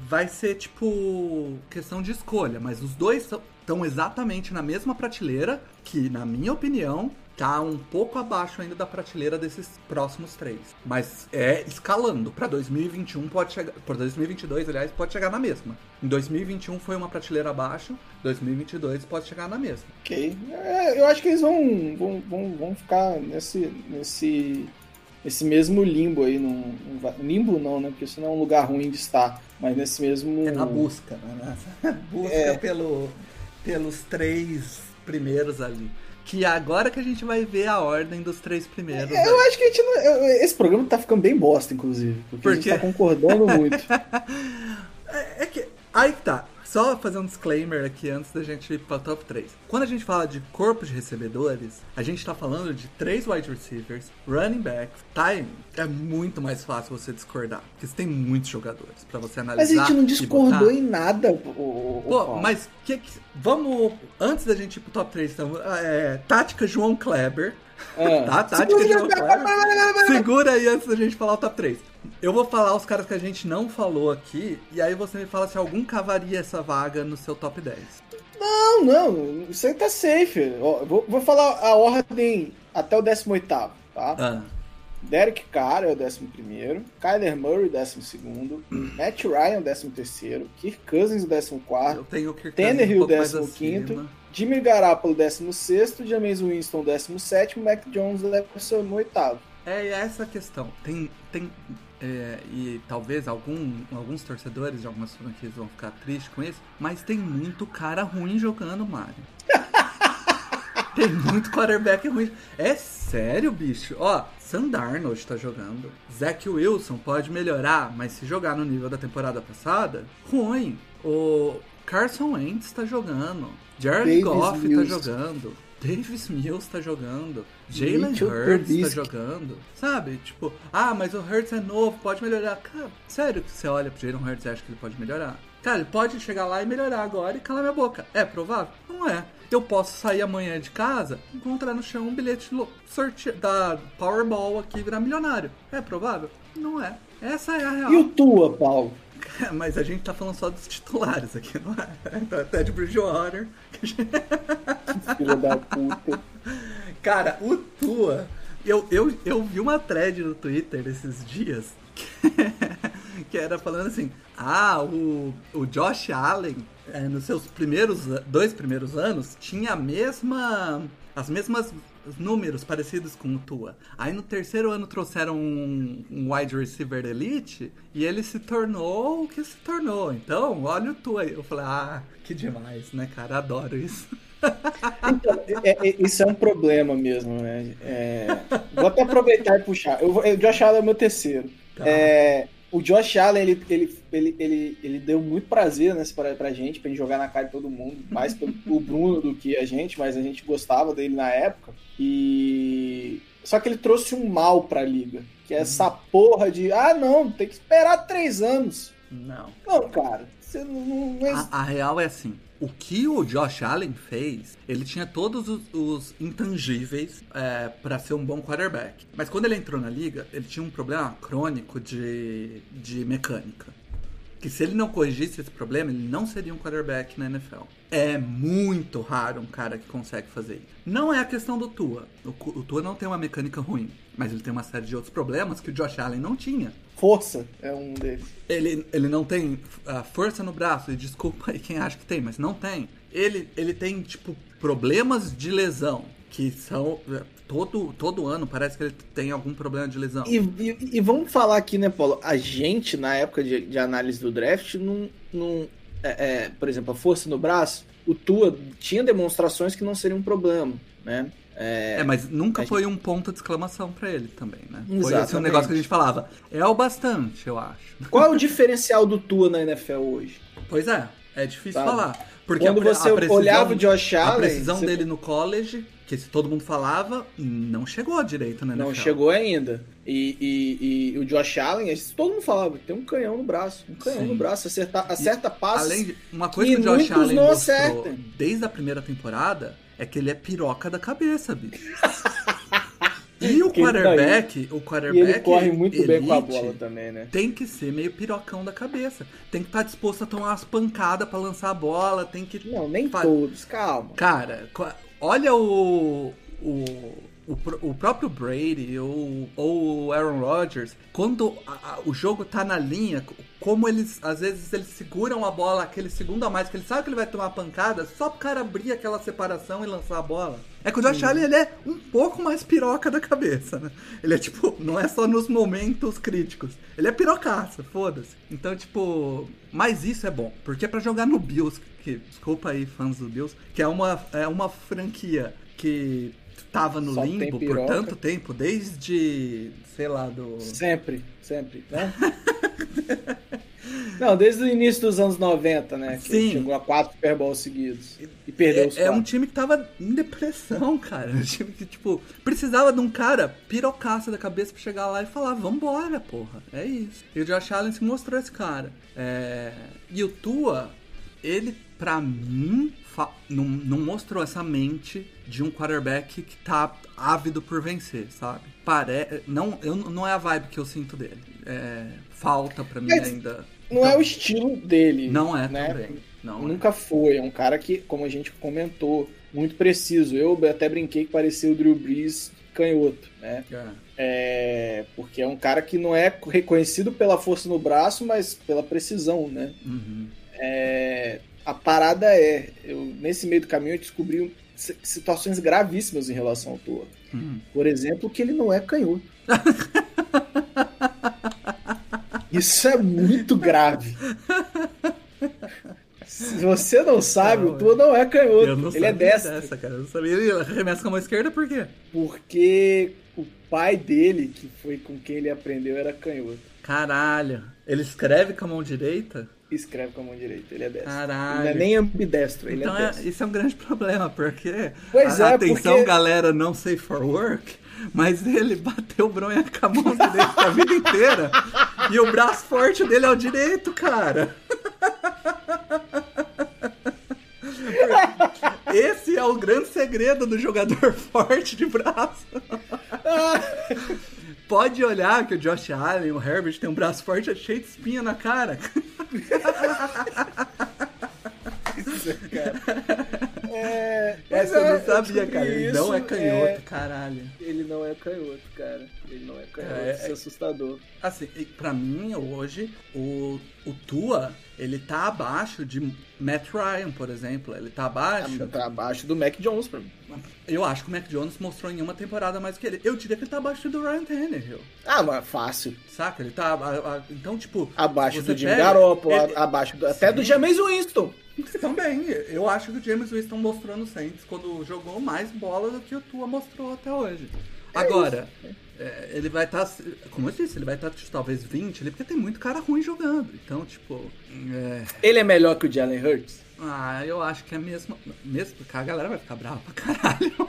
Vai ser, tipo, questão de escolha, mas os dois estão exatamente na mesma prateleira, que, na minha opinião, tá um pouco abaixo ainda da prateleira desses próximos três. Mas é escalando. Para 2021 pode chegar. Para 2022, aliás, pode chegar na mesma. Em 2021 foi uma prateleira abaixo, 2022 pode chegar na mesma. Ok. É, eu acho que eles vão, vão, vão, vão ficar nesse, nesse, nesse mesmo limbo aí. Num, limbo não, né? Porque isso não é um lugar ruim de estar. Mas nesse mesmo. É na busca, né? (laughs) busca é. pelo, pelos três primeiros ali. Que agora que a gente vai ver a ordem dos três primeiros. É, eu acho que a gente não, Esse programa tá ficando bem bosta, inclusive. Porque Por a gente tá concordando muito. (laughs) é, é que. Aí que tá. Só fazer um disclaimer aqui antes da gente ir para top 3. Quando a gente fala de corpo de recebedores, a gente está falando de três wide receivers, running backs, time. É muito mais fácil você discordar, porque você tem muitos jogadores para você analisar. Mas a gente não discordou em nada, o, Pô, mas que, que, vamos antes da gente ir pro top 3, então, é, tática João Kleber. É. tá, tática João Kleber. Segura aí antes da gente falar o top 3. Eu vou falar os caras que a gente não falou aqui, e aí você me fala se algum cavaria essa vaga no seu top 10. Não, não, isso aí tá safe. Ó, vou, vou falar a ordem até o 18, tá? Ah, Derek Carr é o 11, Kyler Murray, 12, (clears throat) Matt Ryan, 13, Kirk Cousins, o 14, eu tenho que Tannehill, um pouco mais 15º, acima. Jimmy Garoppolo, 16, James Winston, 17, Mac Jones, 18. É essa a questão. Tem, tem é, e talvez algum, alguns torcedores de algumas franquias vão ficar tristes com isso, mas tem muito cara ruim jogando Mario. (laughs) tem muito quarterback ruim. É sério, bicho. Ó, Sam Darnold tá jogando. Zach Wilson pode melhorar, mas se jogar no nível da temporada passada, ruim. O Carson Wentz tá jogando. Jared Davis Goff tá Mills. jogando. Davis Mills tá jogando. Jalen Hurts tá jogando. Sabe? Tipo, ah, mas o Hurts é novo, pode melhorar. Cara, sério que você olha pro Jalen Hurts e acha que ele pode melhorar? Cara, ele pode chegar lá e melhorar agora e calar minha boca. É provável? Não é. Eu posso sair amanhã de casa, encontrar no chão um bilhete sorte da Powerball aqui e virar milionário. É provável? Não é. Essa é a real. E o Tua, Paulo? (laughs) Mas a gente tá falando só dos titulares aqui, não é? Então, Até de Bridgewater. (laughs) Filho da puta. Cara, o Tua. Eu, eu, eu vi uma thread no Twitter esses dias que, (laughs) que era falando assim: ah, o, o Josh Allen, é, nos seus primeiros dois primeiros anos, tinha a mesma. as mesmas números parecidos com o Tua. Aí no terceiro ano trouxeram um, um wide receiver elite e ele se tornou o que se tornou. Então, olha o Tua aí. Eu falei, ah, que demais, né, cara? Adoro isso. (laughs) Então, é- é- isso é um problema mesmo, né? É, vou até aproveitar e puxar. Eu, Josh Allen é o meu terceiro. Tá. É, o Josh Allen, ele, ele, ele, ele, ele deu muito prazer né, pra, pra gente, pra gente jogar na cara de todo mundo. Mais pelo o Bruno do que a gente, mas a gente gostava dele na época. E. Só que ele trouxe um mal pra liga. Que é essa porra de. Ah, não, tem que esperar três anos. Não. Não, cara. Você não. não, A, a real é assim. O que o Josh Allen fez, ele tinha todos os, os intangíveis é, para ser um bom quarterback. Mas quando ele entrou na liga, ele tinha um problema crônico de, de mecânica. Que se ele não corrigisse esse problema, ele não seria um quarterback na NFL. É muito raro um cara que consegue fazer isso. Não é a questão do Tua. O, o Tua não tem uma mecânica ruim, mas ele tem uma série de outros problemas que o Josh Allen não tinha. Força é um deles. Ele, ele não tem a força no braço, e desculpa aí quem acha que tem, mas não tem. Ele, ele tem, tipo, problemas de lesão, que são. é, Todo, todo ano parece que ele tem algum problema de lesão. E, e- e vamos falar aqui, né, Paulo? A gente, na época de, de análise do draft, não. não é, é, por exemplo, a força no braço, o Tua tinha demonstrações que não seria um problema, né? É, É, mas nunca a foi um ponto de exclamação pra ele também, né? Foi esse um Exatamente. negócio que a gente falava. É o bastante, eu acho. Qual é o diferencial do Tua na NFL hoje? Pois é, é difícil Sabe? falar. Porque Quando a você a precisão- olhava o Josh A Allen, precisão você- dele no college, que todo mundo falava, não chegou direito NFL. Não chegou ainda. E, e- e o Josh Allen, todo mundo falava, tem um canhão no braço. Um canhão Sim. no braço, acerta, acerta passes. Além de, uma coisa que que o Josh Allen mostrou desde a primeira temporada é que ele é piroca da cabeça, bicho. (laughs) E o tá quarterback, o E quarterback ele corre muito bem com a elite bola também, né? Tem que ser meio pirocão da cabeça. Tem que estar disposto a tomar umas pancadas pra lançar a bola, tem que Não, nem Fa- todos, calma. Cara, olha o. O, o, o próprio Brady ou, ou o Aaron Rodgers, quando a- a- o jogo tá na linha, co- como eles, às vezes, eles seguram a bola aquele segundo a mais, que ele sabe que ele vai tomar pancada, só pro cara abrir aquela separação e lançar a bola. É que o Josh Allen, ele é um pouco mais piroca da cabeça, né? Ele é tipo, não é só nos momentos críticos. Ele é pirocaça, foda-se. Então, tipo, mas isso é bom, porque é pra jogar no Bills, que, desculpa aí, fãs do Bills, que é uma, é uma franquia que tava no Só limbo por tanto tempo, desde, sei lá, do... Sempre, sempre, né? (laughs) Não, desde o início dos anos 90, né? Que Sim. chegou a quatro Super Bowls seguidos. E perdeu os É, é um quatro. time que tava em depressão, (laughs) cara. Um time que, tipo, precisava de um cara pirocaça da cabeça pra chegar lá e falar, vambora, porra. É isso. E o Josh Allen se mostrou esse cara. É, E o Tua, ele, pra mim, não, não mostrou essa mente de um quarterback que tá ávido por vencer, sabe? Pare... Não, eu, não é a vibe que eu sinto dele. É, Falta pra mim Mas- ainda. Não é o estilo dele. Não é né? também. Não é. Nunca foi. É um cara que, como a gente comentou, muito preciso. Eu até brinquei que parecia o Drew Brees canhoto, né? É. É, porque é um cara que não é reconhecido pela força no braço, mas pela precisão, né? Uhum. É, a parada é, eu, nesse meio do caminho eu descobri si- situações gravíssimas em relação ao Tua. Uhum. Por exemplo, que ele não é canhoto. (laughs) Isso é muito grave. Se você não sabe, Não, o Tua não é canhoto. Não ele é destro. dessa, cara. Eu não sabia. Ele arremessa com a mão esquerda por quê? Porque o pai dele, que foi com quem ele aprendeu, era canhoto. Caralho. Ele escreve com a mão direita? Escreve com a mão direita, ele é destro. Caralho. Ele não é nem ambidestro, ele então é é- destro. isso é um grande problema, porque. Pois a- é, atenção, porque- galera, não safe for work. Mas ele bateu bronha com a mão direita a vida inteira. E o braço forte dele é o direito, cara. Esse é o grande segredo do jogador (laughs) forte de braço. Pode olhar que o Josh Allen, o Herbert tem um braço forte cheio de espinha na cara. É, Essa eu é, não sabia, descobri cara. Ele não é canhoto, é, caralho. ele não é canhoto, cara. Ele não é canhoto. É, Isso é é- assustador. Assim, pra mim, hoje, o, o Tua, ele tá abaixo de Matt Ryan, por exemplo. Ele tá abaixo. Tá abaixo do Mac Jones pra mim. Eu acho que o Mac Jones mostrou em uma temporada mais que ele. Eu diria que ele tá abaixo do Ryan Tannehill. Ah, mas fácil. Saca? Ele tá. a- a- então, tipo. Abaixo do Jimmy pega- Garoppolo, ele- abaixo do- até do. James Winston. Também. Eu acho que o James Winston mostrou no Saints quando jogou mais bola do que o Tua mostrou até hoje. Agora, é, ele vai estar. como eu disse, ele vai estar talvez 20 ali, porque tem muito cara ruim jogando. Então, tipo. é, Ele é melhor que o Jalen Hurts? ah, eu acho que é mesmo. Mesmo porque a galera vai ficar brava pra caralho. (laughs)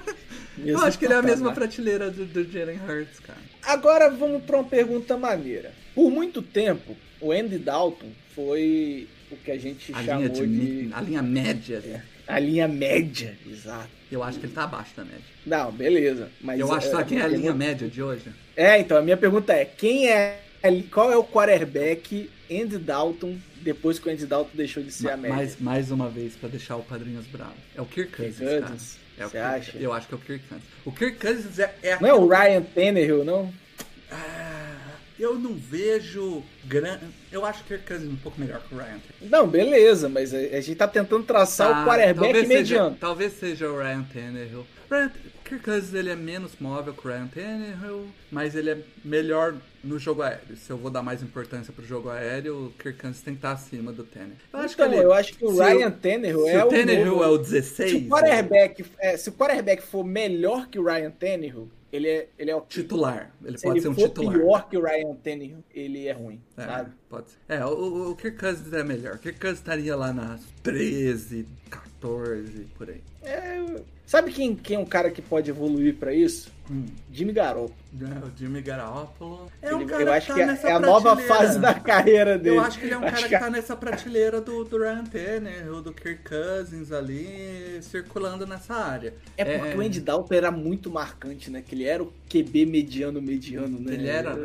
eu Mesmo acho que ele é a mesma patamar. prateleira do, do Jalen Hurts, cara. Agora vamos pra uma pergunta maneira. Por muito tempo, o Andy Dalton foi o que a gente A chamou de, de... a linha média ali. a linha média. Exato. Eu acho que ele tá abaixo da média. Não, beleza. Mas eu acho, sabe quem é a linha pergunta- média de hoje? É, então a minha pergunta é: quem é. Qual é o quarterback Andy Dalton depois que o Andy Dalton deixou de ser a Ma- média? mais, mais uma vez, pra deixar o Padrinhos bravos. É o Kirk Cousins, Kirk. Cousins, É o você acha? Eu acho que é o Kirk Cousins. O Kirk Cousins é, é Não é o Ryan Tannehill, não? Ah, eu não vejo grande. Eu acho o Kirk Cousins um pouco melhor que o Ryan. Não, beleza, mas a, a gente tá tentando traçar Tá, o quarterback talvez seja, mediano. talvez seja o Ryan Tannehill. Ryan, Kirk Cousins ele é menos móvel que o Ryan Tannehill, mas ele é melhor no jogo aéreo. Se eu vou dar mais importância pro jogo aéreo, o Kirk Cousins tem que estar acima do Tannehill. Eu acho então, que ele, eu acho que o se Ryan o- Tannehill se é o o. Tannehill novo- é o 16, Se o quarterback, é, se o quarterback for melhor que o Ryan Tannehill, ele é, ele é ok. titular. Ele Se pode ele ser um for titular. pior que o Ryan Tannehill, ele é ruim, É, sabe? pode ser. É, o, o Kirk Cousins é melhor. O Kirk Cousins estaria lá nas 13, 14, por aí. É, sabe quem, quem é um cara que pode evoluir pra isso? Hum. Jimmy Garoppolo. É, O Jimmy Garoppolo é um cara eu acho tá que é, nessa é a nova fase da carreira dele. Eu acho que ele é um (laughs) cara Acho que tá nessa prateleira do, do Ryan Tannehill, do Kirk Cousins ali, circulando nessa área. É porque o Andy Dalton era muito marcante, né? Que ele era o QB mediano mediano, né? Ele era.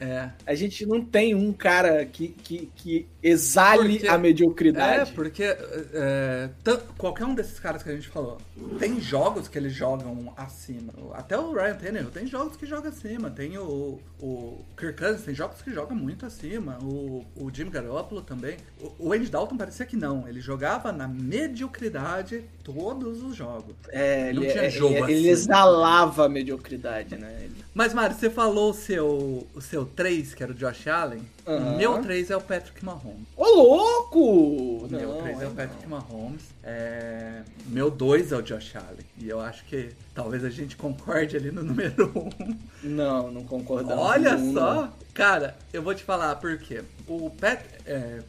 É. A gente não tem um cara que, que, que exale Porque- a É, mediocridade. porque é, tan- qualquer um desses caras que a gente falou, tem jogos que eles jogam acima. Até o Ryan Tannehill tem jogos que joga acima. Tem o, o Kirk Cousins, tem jogos que joga muito acima. O, o Jimmy Garoppolo também. O, o Andy Dalton parecia que não. Ele jogava na mediocridade todos os jogos. É, Não ele, tinha é- jogo ele, assim. ele exalava a mediocridade, né? Ele- Mas, Mário, você falou o seu, o seu 3, que era o Josh Allen. O meu 3 é o Patrick Mahomes. Ô, louco! O meu Não, 3 é o não. Patrick Mahomes. É... Meu 2 é o Josh Allen. E eu acho que talvez a gente concorde ali no (laughs) número 1. Não, não concordamos. Olha Não, só! não. Cara, eu vou te falar por quê. O, Pat, é,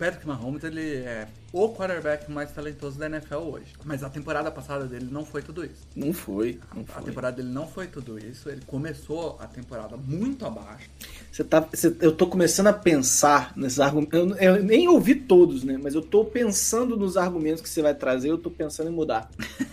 Patrick Mahomes, ele é o quarterback mais talentoso da NFL hoje. Mas a temporada passada dele não foi tudo isso. Não foi, não A foi. temporada dele não foi tudo isso. Ele começou a temporada muito abaixo. Você tá, você- eu tô começando a pensar nesses argumentos. Eu, eu nem ouvi todos, né? Mas eu tô pensando nos argumentos que você vai trazer, eu tô pensando em mudar. (laughs)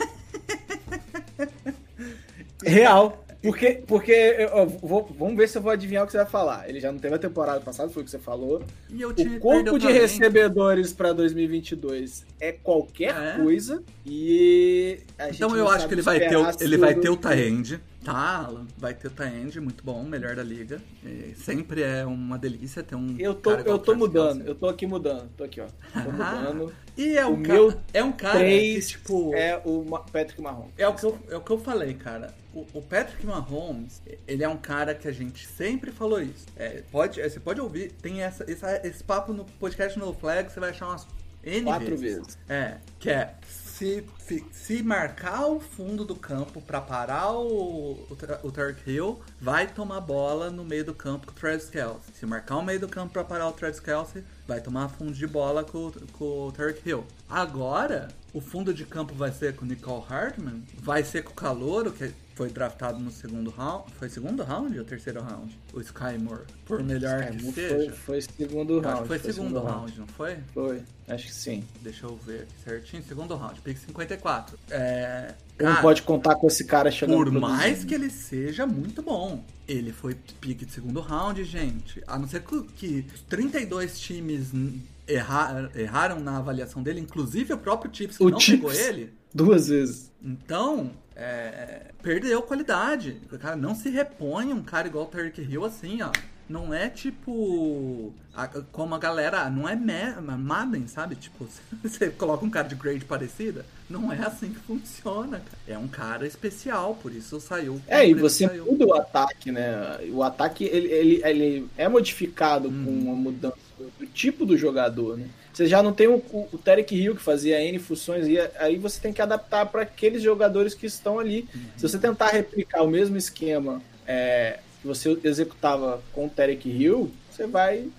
Real. Porque, porque eu, vou, vamos ver se eu vou adivinhar o que você vai falar. Ele já não teve a temporada passada, foi o que você falou. E eu O tinha corpo de recebedores pra 2022 é qualquer É. coisa e a gente Então eu acho que ele vai ter, o- ele vai ter o Tyrande, tá? Vai ter o Tyrande, muito bom, melhor da liga. E sempre é uma delícia ter um Eu tô, eu tô o mudando, Kelce. eu tô aqui mudando, tô aqui, ó. Tô (laughs) mudando. E é O um, meu ca... é um cara que, tipo... é o Patrick Mahomes. É o, que eu, é o que eu falei, cara. O, o Patrick Mahomes, ele é um cara que a gente sempre falou isso. É, pode, é, você pode ouvir, tem essa, essa- esse papo no podcast No Flag, você vai achar umas N Quatro vezes. vezes. É, que é se, se, se marcar o fundo do campo pra parar o, o, o Tarek Hill, vai tomar bola no meio do campo com o Travis Kelce. Se marcar o meio do campo pra parar o Travis Kelce, vai tomar fundo de bola com, com o Tarek Hill. Agora, o fundo de campo vai ser com o Nicole Hartman, vai ser com o Calouro, que foi draftado no segundo round. Foi segundo round ou terceiro round? O Sky Moore. Por melhor É, que foi, seja. foi segundo Eu acho round. que foi segundo round, não foi? Foi, acho que sim. Deixa eu ver aqui certinho. Segundo round, pick 54. É. Não Cara, pode contar com esse cara chegando por produzindo. mais que ele seja muito bom, ele foi pick de segundo round, gente. A não ser que, que 32 times n- erra- erraram na avaliação dele, inclusive o próprio Chiefs que O não Chiefs. pegou ele. Duas vezes. Então, é, perdeu qualidade. Cara, não se repõe um cara igual o Tarek Hill assim, ó. Não é tipo. a- como a galera. Não é Ma- Madden, sabe? Tipo, (laughs) você coloca um cara de grade parecida. Não é assim que funciona, cara. É um cara especial, por isso saiu. É, e você saiu. muda o ataque, né? O ataque, ele, ele, ele é modificado Uhum. com uma mudança do, do tipo do jogador, né? Você já não tem o, o, o Tarek Hill que fazia N funções, e aí você tem que adaptar para aqueles jogadores que estão ali. Uhum. Se você tentar replicar o mesmo esquema é, que você executava com o Tarek Hill, você vai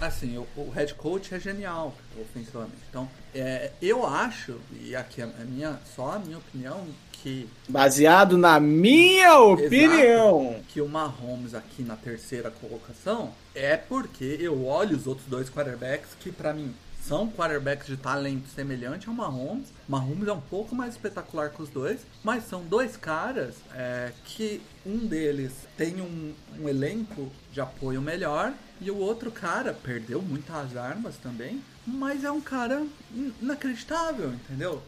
Assim, o, o head coach é genial ofensivamente. Então, é, eu acho, e aqui é a minha, só a minha opinião, que baseado na minha opinião. que o Mahomes aqui na terceira colocação é porque eu olho os outros dois quarterbacks que pra mim são quarterbacks de talento semelhante ao Mahomes. Mahomes é um pouco mais espetacular que os dois, mas são dois caras é, que um deles tem um, um elenco de apoio melhor e o outro cara perdeu muitas armas também, mas é um cara in- inacreditável, entendeu?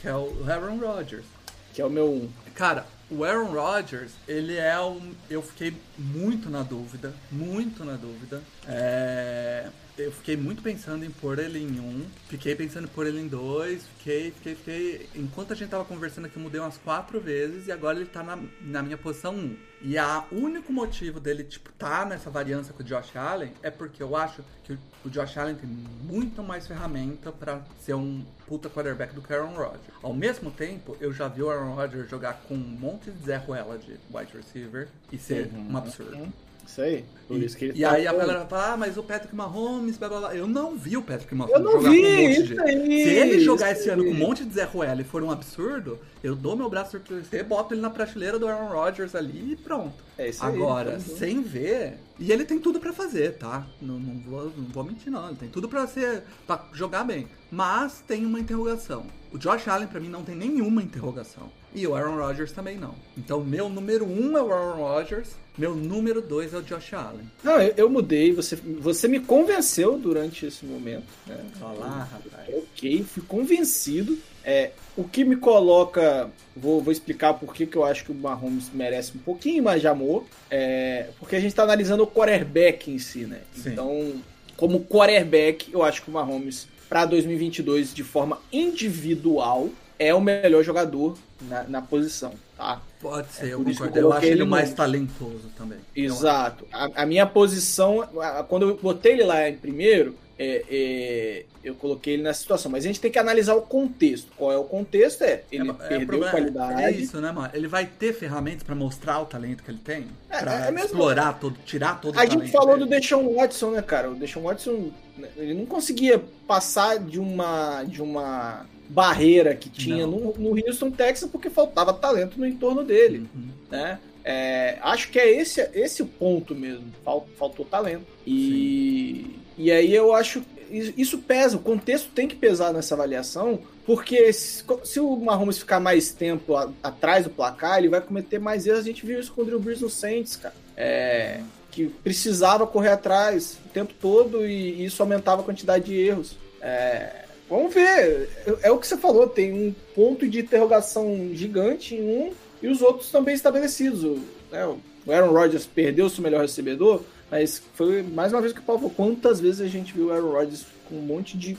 Que é o Aaron Rodgers. Que é o meu um. Cara, o Aaron Rodgers, ele é um. Eu fiquei muito na dúvida, muito na dúvida. É, Eu fiquei muito pensando em pôr ele em um, fiquei pensando em pôr ele em dois, fiquei, fiquei, fiquei. Enquanto a gente tava conversando aqui, eu mudei umas quatro vezes e agora ele tá na, na minha posição um. E o único motivo dele, tipo, tá nessa variância com o Josh Allen é porque eu acho que o- o Josh Allen tem muito mais ferramenta pra ser um puta quarterback do que Aaron Rodgers. Ao mesmo tempo, eu já vi o Aaron Rodgers jogar com um monte de Zé Ruela de wide receiver e ser um absurdo. Isso aí. Por isso que ele E tá aí a galera fala, ah, mas o Patrick Mahomes, blá blá blá. Eu não vi o Patrick Mahomes Eu não jogar vi, com um monte de aí, Se ele jogar esse ano aí. com um monte de Zé Ruela e for um absurdo, eu dou meu braço pra torcer, boto ele na prateleira do Aaron Rodgers ali e pronto. É isso aí, Agora, tá bom. sem ver. E ele tem tudo pra fazer, tá? Não, não, vou, não vou mentir, não. Ele tem tudo pra ser. para jogar bem. Mas tem uma interrogação. O Josh Allen, pra mim, não tem nenhuma interrogação. E o Aaron Rodgers também não. Então, meu número um é o Aaron Rodgers. Meu número dois é o Josh Allen. Não, eu, eu mudei, você, você me convenceu durante esse momento. Né? Rapaz. Ok, fui convencido. É, o que me coloca. Vou, vou explicar por que eu acho que o Mahomes merece um pouquinho mais de amor. É, porque a gente está analisando o quarterback em si, né? Sim. Então, como quarterback, eu acho que o Mahomes, para 2022, de forma individual, é o melhor jogador na, na posição, tá? Pode ser, eu isso que concordo. eu Eu, acho ele o mais talentoso também. Exato. A, a minha posição, a- quando eu botei ele lá em primeiro, é, é, eu coloquei ele nessa situação. Mas a gente tem que analisar o contexto. Qual é o contexto? É, ele É, é, o perdeu problema qualidade. É isso, né, mano? Ele vai ter ferramentas pra mostrar o talento que ele tem? É, pra é mesmo. explorar todo, tirar todo o A talento gente falou dele? do Deshaun Watson, né, cara? O Deshaun Watson, ele não conseguia passar de uma, de uma barreira que tinha Não. no, no Houston, Texas, porque faltava talento no entorno dele. Uhum. né? É, acho que é esse, esse o ponto mesmo. Fal- faltou talento. E, e aí eu acho. isso pesa, o contexto tem que pesar nessa avaliação, porque se, se o Mahomes ficar mais tempo a, atrás do placar, ele vai cometer mais erros. A gente viu isso com o Drew Brees no Saints, cara. É, que precisava correr atrás o tempo todo e isso aumentava a quantidade de erros. É, vamos ver. É, é o que você falou, tem um ponto de interrogação gigante em um e os outros também estabelecidos. Né? O Aaron Rodgers perdeu seu melhor recebedor, mas foi mais uma vez que provou quantas vezes a gente viu o Aaron Rodgers com um monte de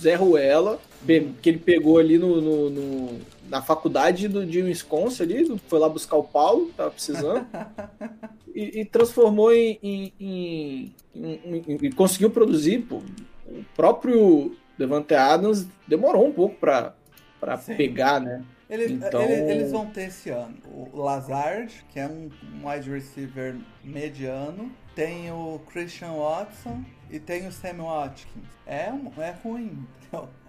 Zé Ruela, que ele pegou ali no, no, no na faculdade do, de Wisconsin ali, foi lá buscar o Paulo, tava precisando, (laughs) e, e, transformou em, em, em, em, e conseguiu produzir, pô, o próprio Devante Adams demorou um pouco para pegar, né? Eles, então... eles, eles, vão ter esse ano o Lazard, que é um wide receiver mediano, tem o Christian Watson e tem o Sam Watkins. É, é ruim.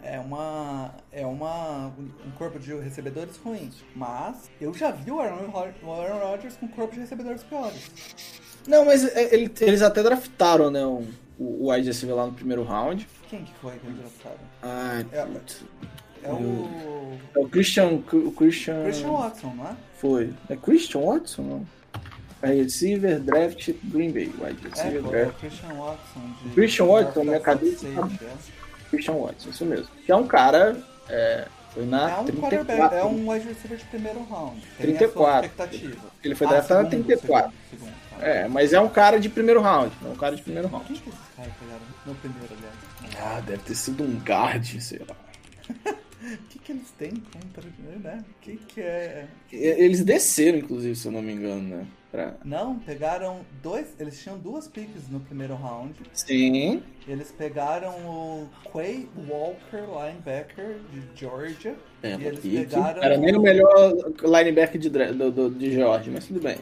É uma. É uma. um corpo de recebedores ruim. Mas eu já vi o Aaron, o Aaron Rodgers com um corpo de recebedores piores. Não, mas é, ele, eles até draftaram, né? O, o wide receiver lá no primeiro round. Quem que foi que eles draftaram? Ah, é, é o. É o Christian. O Christian. Christian Watson, não é? Foi. É Christian Watson? Não. Wide receiver, draft, Green Bay. Wide é, receiver, é, draft. Christian Watson. De... Christian Watson, minha cabeça. É. Christian Watson, isso mesmo. Que é um cara. É, foi na é um 34. É um wide receiver de primeiro round. Tem 34. Ele foi ah, draftado na 34. Segundo, segundo, é, mas é um cara de primeiro round. É um cara de primeiro round. Quem que esses caras pegaram no primeiro, aliás? Ah, deve ter sido um guard, sei lá. (laughs) O (laughs) que, que eles têm contra, né? O que, que é. Eles desceram, inclusive, se eu não me engano, né? Pra... Não, pegaram dois. Eles tinham duas picks no primeiro round. Sim. Eles pegaram o Quay Walker, linebacker de Georgia. É, e eles pegaram. Era nem o melhor linebacker de, do, do, de Georgia, mas tudo bem.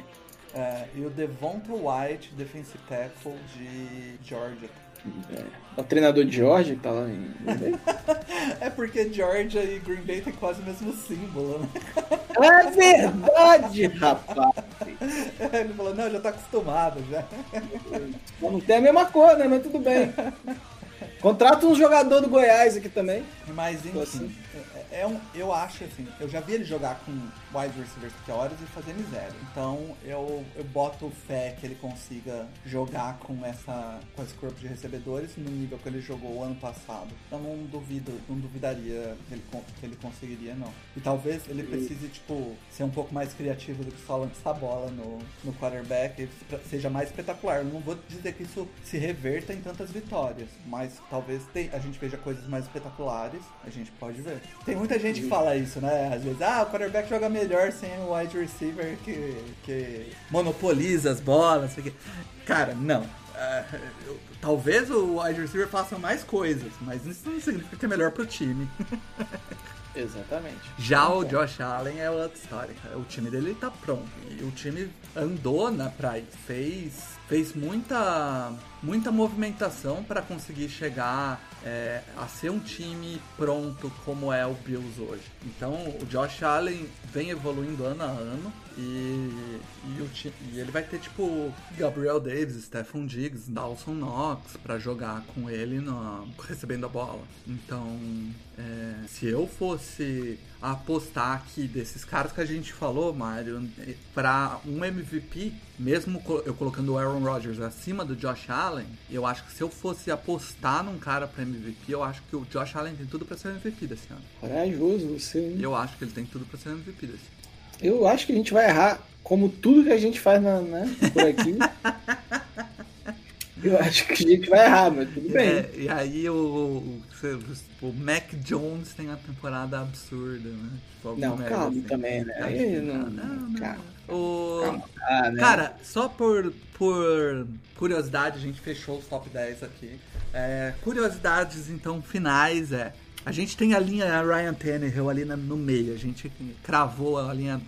É, e o Devonta White, defensive tackle de Georgia. É. O treinador de Georgia que tá lá em Green Bay? (laughs) é porque Georgia e Green Bay tem quase o mesmo símbolo, né? É verdade, rapaz! (laughs) Ele falou, não, já tá acostumado já. (laughs) Não tem a mesma cor, né? Mas tudo bem. Contrata um jogador do Goiás aqui também. Mas enfim, assim. É, um, eu acho assim, eu já vi ele jogar com wide receivers piores e fazer miséria. Então eu, eu boto fé que ele consiga jogar com essa com esse corpo de recebedores no nível que ele jogou ano passado. Eu não duvido, não duvidaria que ele, que ele conseguiria, não. E talvez ele precise, tipo, ser um pouco mais criativo do que só lançar bola no, no quarterback, seja mais espetacular. Eu não vou dizer que isso se reverta em tantas vitórias, mas talvez a gente veja coisas mais espetaculares, a gente pode ver. Tem muita gente que fala isso, né? Às vezes, ah, o quarterback joga melhor sem o wide receiver que, que monopoliza as bolas. Cara, não. Uh, talvez o wide receiver faça mais coisas, mas isso não significa que é melhor pro time. (laughs) Exatamente. Já o Josh Allen é outra história. O time dele tá pronto. E o time andou na praia, fez fez muita muita movimentação para conseguir chegar é, a ser um time pronto como é o Bills hoje. Então o Josh Allen vem evoluindo ano a ano e, e, o, e ele vai ter tipo Gabriel Davis, Stephen Diggs, Dawson Knox para jogar com ele recebendo a bola. Então é, se eu fosse apostar aqui desses caras que a gente falou, Mário, para um MVP, mesmo eu colocando o Aaron Rodgers acima do Josh Allen, eu acho que se eu fosse apostar num cara para MVP, eu acho que o Josh Allen tem tudo para ser MVP desse ano. Corajoso você. Hein? Eu acho que ele tem tudo para ser MVP desse. Eu acho que a gente vai errar como tudo que a gente faz na, né, por aqui. (laughs) Eu acho que a gente vai errar, mas tudo bem. É, e aí o, o, o, Mac Jones tem a temporada absurda, né? Tipo, não, calma assim. também, né? Aí, não, não, não, calma. O... Calma. Ah, né? Cara, só por, por curiosidade, a gente fechou os top 10 aqui. É, curiosidades, então, finais é... A gente tem a linha Ryan Tannehill ali no meio. A gente cravou a linha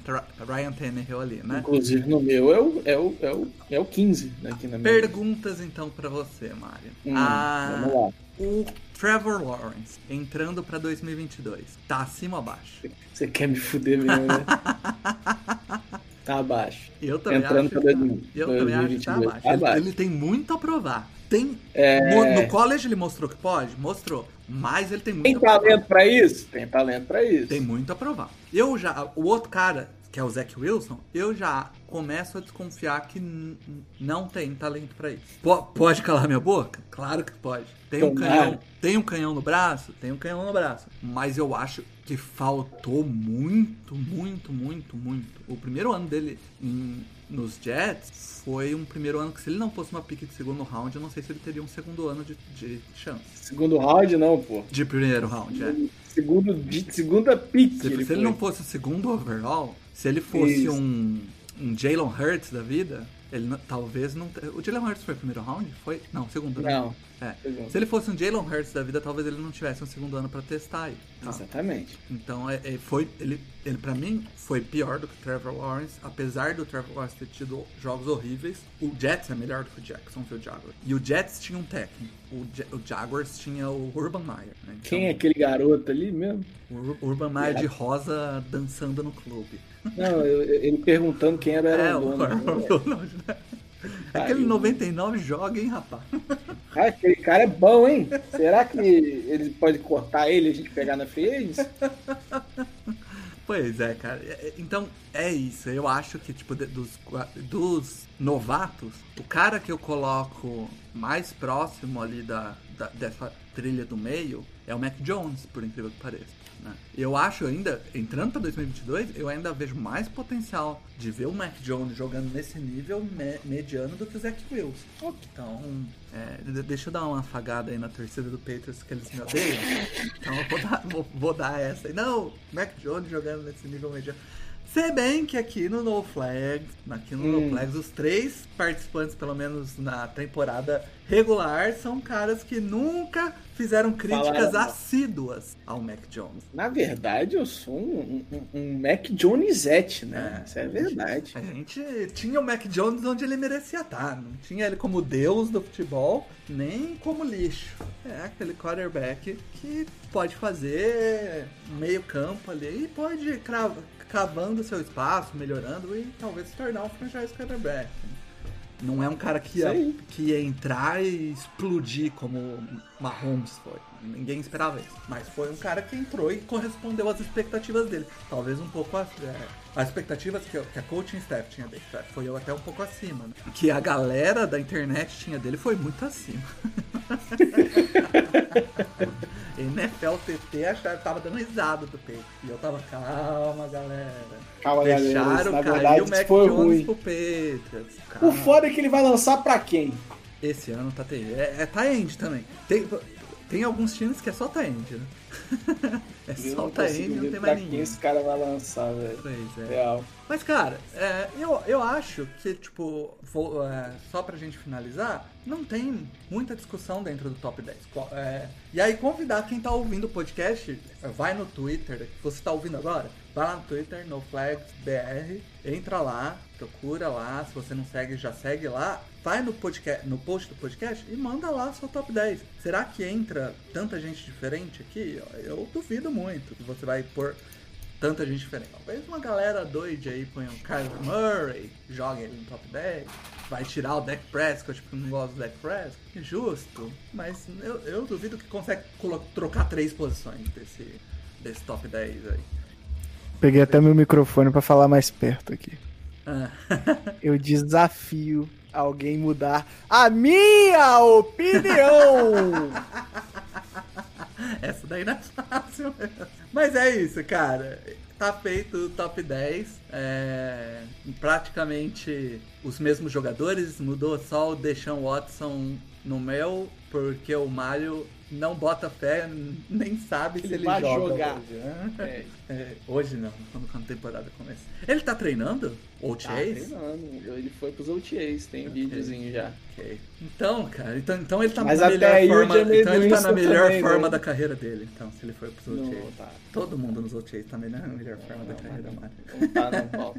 Ryan Tannehill ali, né? Inclusive no meu é o, é o, é o, é o 15 aqui na minha. Perguntas então para você, Mário. Hum, ah, vamos lá. O Trevor Lawrence entrando para 2022, tá acima ou abaixo? Você quer me fuder mesmo, né? (laughs) Tá abaixo. Eu também Entrando acho pra que tá. 2000, Eu também acho que tá 2022. abaixo. Tá Ele, abaixo. ele tem muito a provar. Tem. É. No, no college ele mostrou que pode? Mostrou. Mas ele tem muito Tem talento pra isso? Tem talento pra isso. Tem muito a provar. Eu já. O outro cara, que é o Zach Wilson, eu já começo a desconfiar que não tem talento pra isso. Po- pode calar minha boca? Claro que pode. Tem um canhão. Tem um canhão no braço? Tem um canhão no braço. Mas eu acho que faltou muito, muito, muito, muito. O primeiro ano dele em- nos Jets foi um primeiro ano que se ele não fosse uma pique de segundo round, eu não sei se ele teria um segundo ano de, de chance. Segundo round, não, pô. De primeiro round, é. Segundo, de segunda pick. Se, ele se ele não fosse o segundo overall, se ele fosse Isso. um, um Jalen Hurts da vida, ele não- talvez não. O Jalen Hurts foi o primeiro round? Foi? Não, segundo. né? Não. É. Se ele fosse um Jalen Hurts da vida, talvez ele não tivesse um segundo ano pra testar. Tá? Exatamente. Então, é, é- foi, ele, ele para mim foi pior do que o Trevor Lawrence, apesar do Trevor Lawrence ter tido jogos horríveis. O Jets é melhor do que o Jacksonville Jaguars. E o Jets tinha um técnico. O, Ja- o Jaguars tinha o Urban Meyer. né? Então, Quem é aquele garoto ali mesmo? O Ur- Urban Meyer de rosa dançando no clube. Não, ele perguntando quem era o É, o Donald, né? Aquele Aí. 99 joga, hein, rapaz? Ah, aquele cara é bom, hein? Será que ele pode cortar ele e a gente pegar na agency? Pois é, cara. É- é- Então, é isso. Eu acho que, tipo, dos, dos novatos, o cara que eu coloco mais próximo ali da, da- dessa trilha do meio é o Mac Jones, por incrível que pareça. Né? Eu acho ainda, entrando pra 2022, eu ainda vejo mais potencial de ver o Mac Jones jogando nesse nível me- mediano do que o Zach Wilson. Então, é, de- deixa eu dar uma afagada aí na torcida do Patriots que eles me odeiam. (laughs) Então eu vou dar, vou, vou dar essa aí. Não, Mac Jones jogando nesse nível mediano. Se bem que aqui no No Flags, aqui no Hum. No Flags, os três participantes, pelo menos na temporada regular, são caras que nunca fizeram críticas Falaram assíduas ao Mac Jones. Na verdade, eu sou um, um, um Mac Jonesette, né? É, Isso é verdade. A gente tinha o Mac Jones onde ele merecia estar. Não tinha ele como deus do futebol, nem como lixo. É aquele quarterback que pode fazer meio campo ali e pode cra- cavando seu espaço, melhorando e talvez se tornar um franchise quarterback. Não é um cara que ia, que ia entrar e explodir como Mahomes foi. Ninguém esperava isso. Mas foi um cara que entrou e correspondeu às expectativas dele. Talvez um pouco é, as expectativas que, que a coaching staff tinha dele. tá? Foi eu até um pouco acima. Né? Que a galera da internet tinha dele foi muito acima. (laughs) NFL TT achava, tava dando risada do peito. E eu tava, calma, galera. Calma, galera. Deixaram cair o Mac foi Jones ruim. pro Patriots. O foda é que ele vai lançar pra quem? Esse ano tá terrível. É, é tie-end também. Tem, tem alguns times que é só tie-end, né? É Eu só não tie-end, consigo não tem mais quem ninguém. esse cara vai lançar, velho. Pois é. Real. Mas, cara, é, eu, eu acho que, tipo, vou, é, só pra gente finalizar, não tem muita discussão dentro do top 10. Qual- é, e aí, convidar quem tá ouvindo o podcast, vai no Twitter, você tá ouvindo agora, vai lá no Twitter, NoFlagsBR, entra lá, procura lá, se você não segue, já segue lá, vai no, podcast, no post do podcast e manda lá seu top 10. Será que entra tanta gente diferente aqui? Eu duvido muito que você vai pôr tanta gente diferente. Talvez uma galera doida aí ponha o Kyler Murray, joga ele no top 10, vai tirar o Dak Prescott porque não gosta do Dak Prescott. Justo, mas eu, eu duvido que consegue trocar três posições desse, desse top 10 aí. Peguei até meu microfone pra falar mais perto aqui. Ah, Eu desafio alguém mudar a minha opinião. (laughs) essa daí não é fácil mesmo. Mas é isso, cara. Tá feito o top 10. É, praticamente os mesmos jogadores. Mudou só o Deshaun Watson no meu, porque o Mario não bota fé, nem sabe se Ele ele vai joga jogar. hoje. né? É, (laughs) É, hoje não, quando, a temporada começa. Ele tá treinando? Ou tá treinando. Ele foi pros OTAs, tem videozinho já. Ok. Então, cara, então, então ele tá Mas na melhor forma. Então ele tá na Winston melhor também, forma né? da carreira dele. Então, se ele foi pros Não, OTAs. tá. Todo mundo nos OTAs também na melhor forma da Não, carreira, não, Mário. Não tá, não, (laughs) Paulo.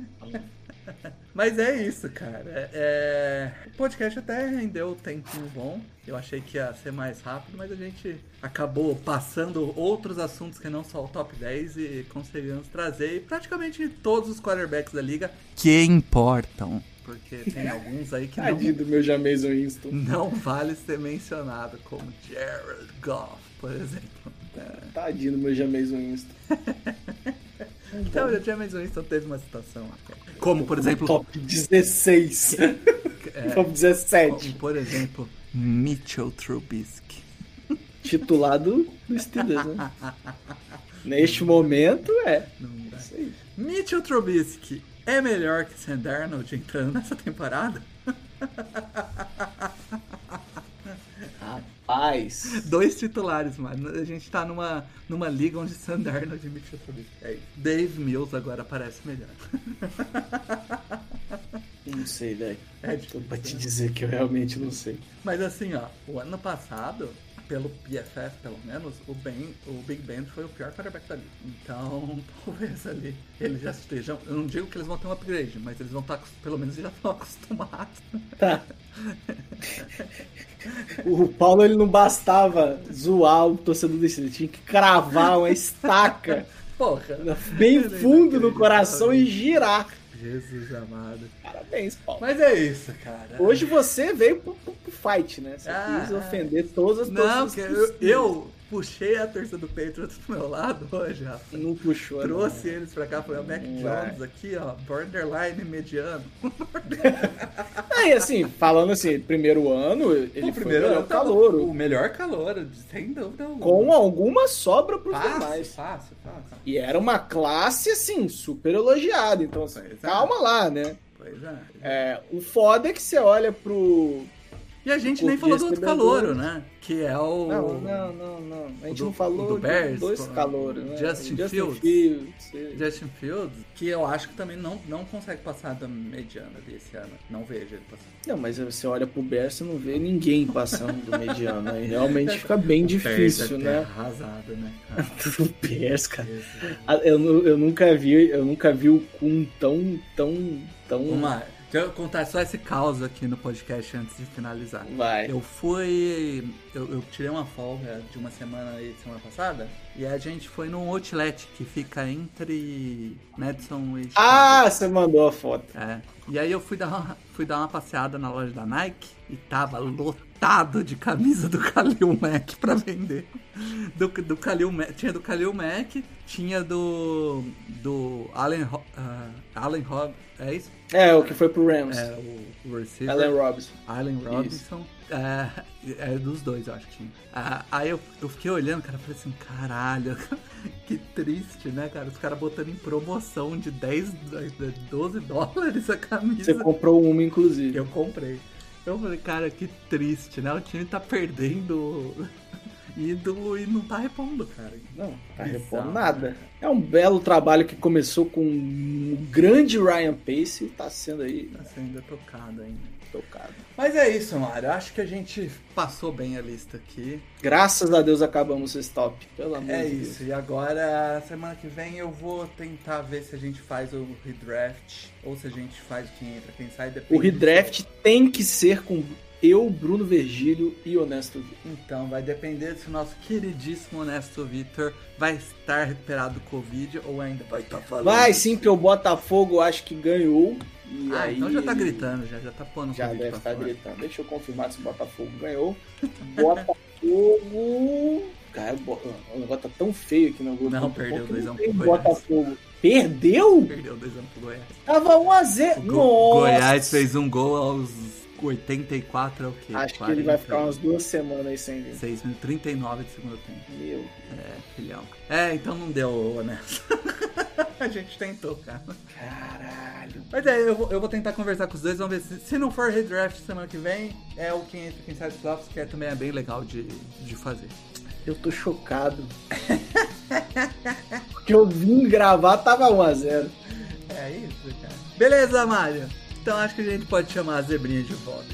(laughs) Mas é isso, cara. É... O podcast até rendeu um tempinho bom. Eu achei que ia ser mais rápido, mas a gente acabou passando outros assuntos que não só o top 10 e conseguimos trazer praticamente todos os quarterbacks da liga que importam. Porque tem (laughs) alguns aí que não, do meu Jameson Winston. não vale ser mencionado, como Jared Goff, por exemplo. É. Tadinho do meu Jameson Winston. (laughs) Então, o James Winston teve uma situação até. Como, por exemplo, Top 16. (laughs) é, (laughs) Top 17. como, por exemplo, Mitchell Trubisky. Titulado do Steelers, né? Neste momento, é. Não dá. Isso aí. Mitchell Trubisky é melhor que Sam Darnold entrando nessa temporada? (laughs) Rapaz. Dois titulares, mano. A gente tá numa, numa liga onde Sam Darnold e Mitchell. É isso. Dave Mills agora parece melhor. Não sei, velho. É Tô pra te dizer que eu realmente não sei. Mas assim, ó, o ano passado, pelo PFF pelo menos, o, ben, o Big Ben foi o pior quarterback da liga. Então, (laughs) talvez ali eles já estejam. Eu não digo que eles vão ter um upgrade, mas eles vão estar, pelo menos, já estão (laughs) acostumados. Tá. O Paulo ele não bastava zoar o torcedor desse, ele tinha que cravar uma estaca (laughs) Porra! bem fundo no coração e girar. Jesus amado. Parabéns, Paulo. Mas é isso, cara. Hoje você veio pro, pro- pro fight, né? Você Ah, quis ah. ofender todas as Não, torcidas que eu, eu puxei a torcida do Patriots pro meu lado hoje, rapaz. Não puxou, Trouxe não. eles pra cá, foi o Mac Vai. Jones aqui, ó, borderline mediano. (laughs) Aí, assim, falando assim, primeiro ano, ele foi o melhor ano tava calouro. O melhor calor, sem dúvida alguma. Com alguma sobra pros fácil, demais. fácil, fácil. E era uma classe, assim, super elogiada. Então, assim, Pois é. calma lá, né? Pois é. É, o foda é que você olha pro. E a gente nem falou do outro calouro, né? Que é o... Não, não, não, não. A gente do- não falou do de Bears, dois calouros, né? Justin Fields. Fields. Justin Fields, que eu acho que também não, não consegue passar da mediana desse ano. Não vejo ele passando. Não, mas você olha pro Bears, você não vê ninguém passando do mediano. Aí realmente (laughs) fica bem difícil, Perde né? Arrasado, né? cara? O Bears, (laughs) cara. Ah, Eu, eu nunca vi, eu nunca vi o Kun tão, tão, tão. Uma, deixa eu contar só esse caos aqui no podcast antes de finalizar. Vai. Eu fui. Eu, eu tirei uma folga de uma semana aí, semana passada. E a gente foi num outlet que fica entre Madison e. Chicago. Ah, você mandou a foto. É. E aí eu fui dar, uma, fui dar uma passeada na loja da Nike e tava lotado de camisa do Kalil Mac pra vender. Do, do Kalil Mac, tinha do Kalil Mac, tinha do do Allen ah, Allen Rob, é isso? É, o que foi pro Rams. É o, o receiver. Allen Robinson. Allen Robinson. É, é dos dois, eu acho que tinha. Ah, aí eu, eu fiquei olhando, cara, falei assim, caralho, (laughs) que triste, né, cara? Os caras botando em promoção de 10, de 12 dólares a camisa. Você comprou uma, inclusive. Eu comprei. Eu falei, cara, que triste, né? O time tá perdendo (laughs) ídolo e não tá repondo, cara. Não, tá Bizarro, repondo nada. É um belo trabalho que começou com um grande Ryan Pace e tá sendo aí Tá sendo tocado ainda. Tocado. Mas é isso, Mário. Acho que a gente passou bem a lista aqui. Graças a Deus acabamos esse top. Pelo amor É de Deus. isso, e agora, semana que vem, eu vou tentar ver se a gente faz o redraft ou se a gente faz quem entra, quem sai. Depende O redraft tem que ser com eu, Bruno Virgílio e Honesto Vitor. Então, vai depender se o nosso queridíssimo Honesto Vitor vai estar recuperado do Covid ou ainda vai estar falando. Vai sim, que o Botafogo acho que ganhou. E Ah, aí então já tá gritando, já, já tá pondo o Já deve estar fora. gritando. Deixa eu confirmar se o Botafogo ganhou. (laughs) Botafogo. Cara, o negócio tá tão feio aqui no Globo. Não, perdeu que 2 a não 1 tem pro Goiás. Botafogo. Perdeu? Perdeu 2 anos pro Goiás. Tava 1x0. O Go- Nossa. Goiás fez um gol aos 84, é o quê? Acho que ele vai ficar umas duas semanas aí sem vir. 6 minutos, 39 de segundo tempo. Meu. É, filhão. É, então não deu, honesto. (laughs) a gente tentou, cara. Caralho. Mas é, eu vou, eu vou tentar conversar com os dois, vamos ver se, se não for redraft semana que vem, é o quem entra, quem sai dos playoffs, que é, também é bem legal de, de fazer. Eu tô chocado. (laughs) Porque eu vim gravar, tava 1x0. É isso, cara. Beleza, Mário. Então acho que a gente pode chamar a zebrinha de volta.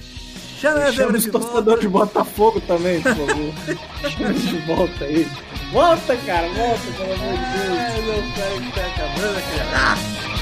Chama a zebra de volta. de Botafogo também, por favor. (laughs) Chama de volta aí. Volta, cara, volta, pelo amor de Deus. Ah, meu pai que tá acabando aqui. Ah!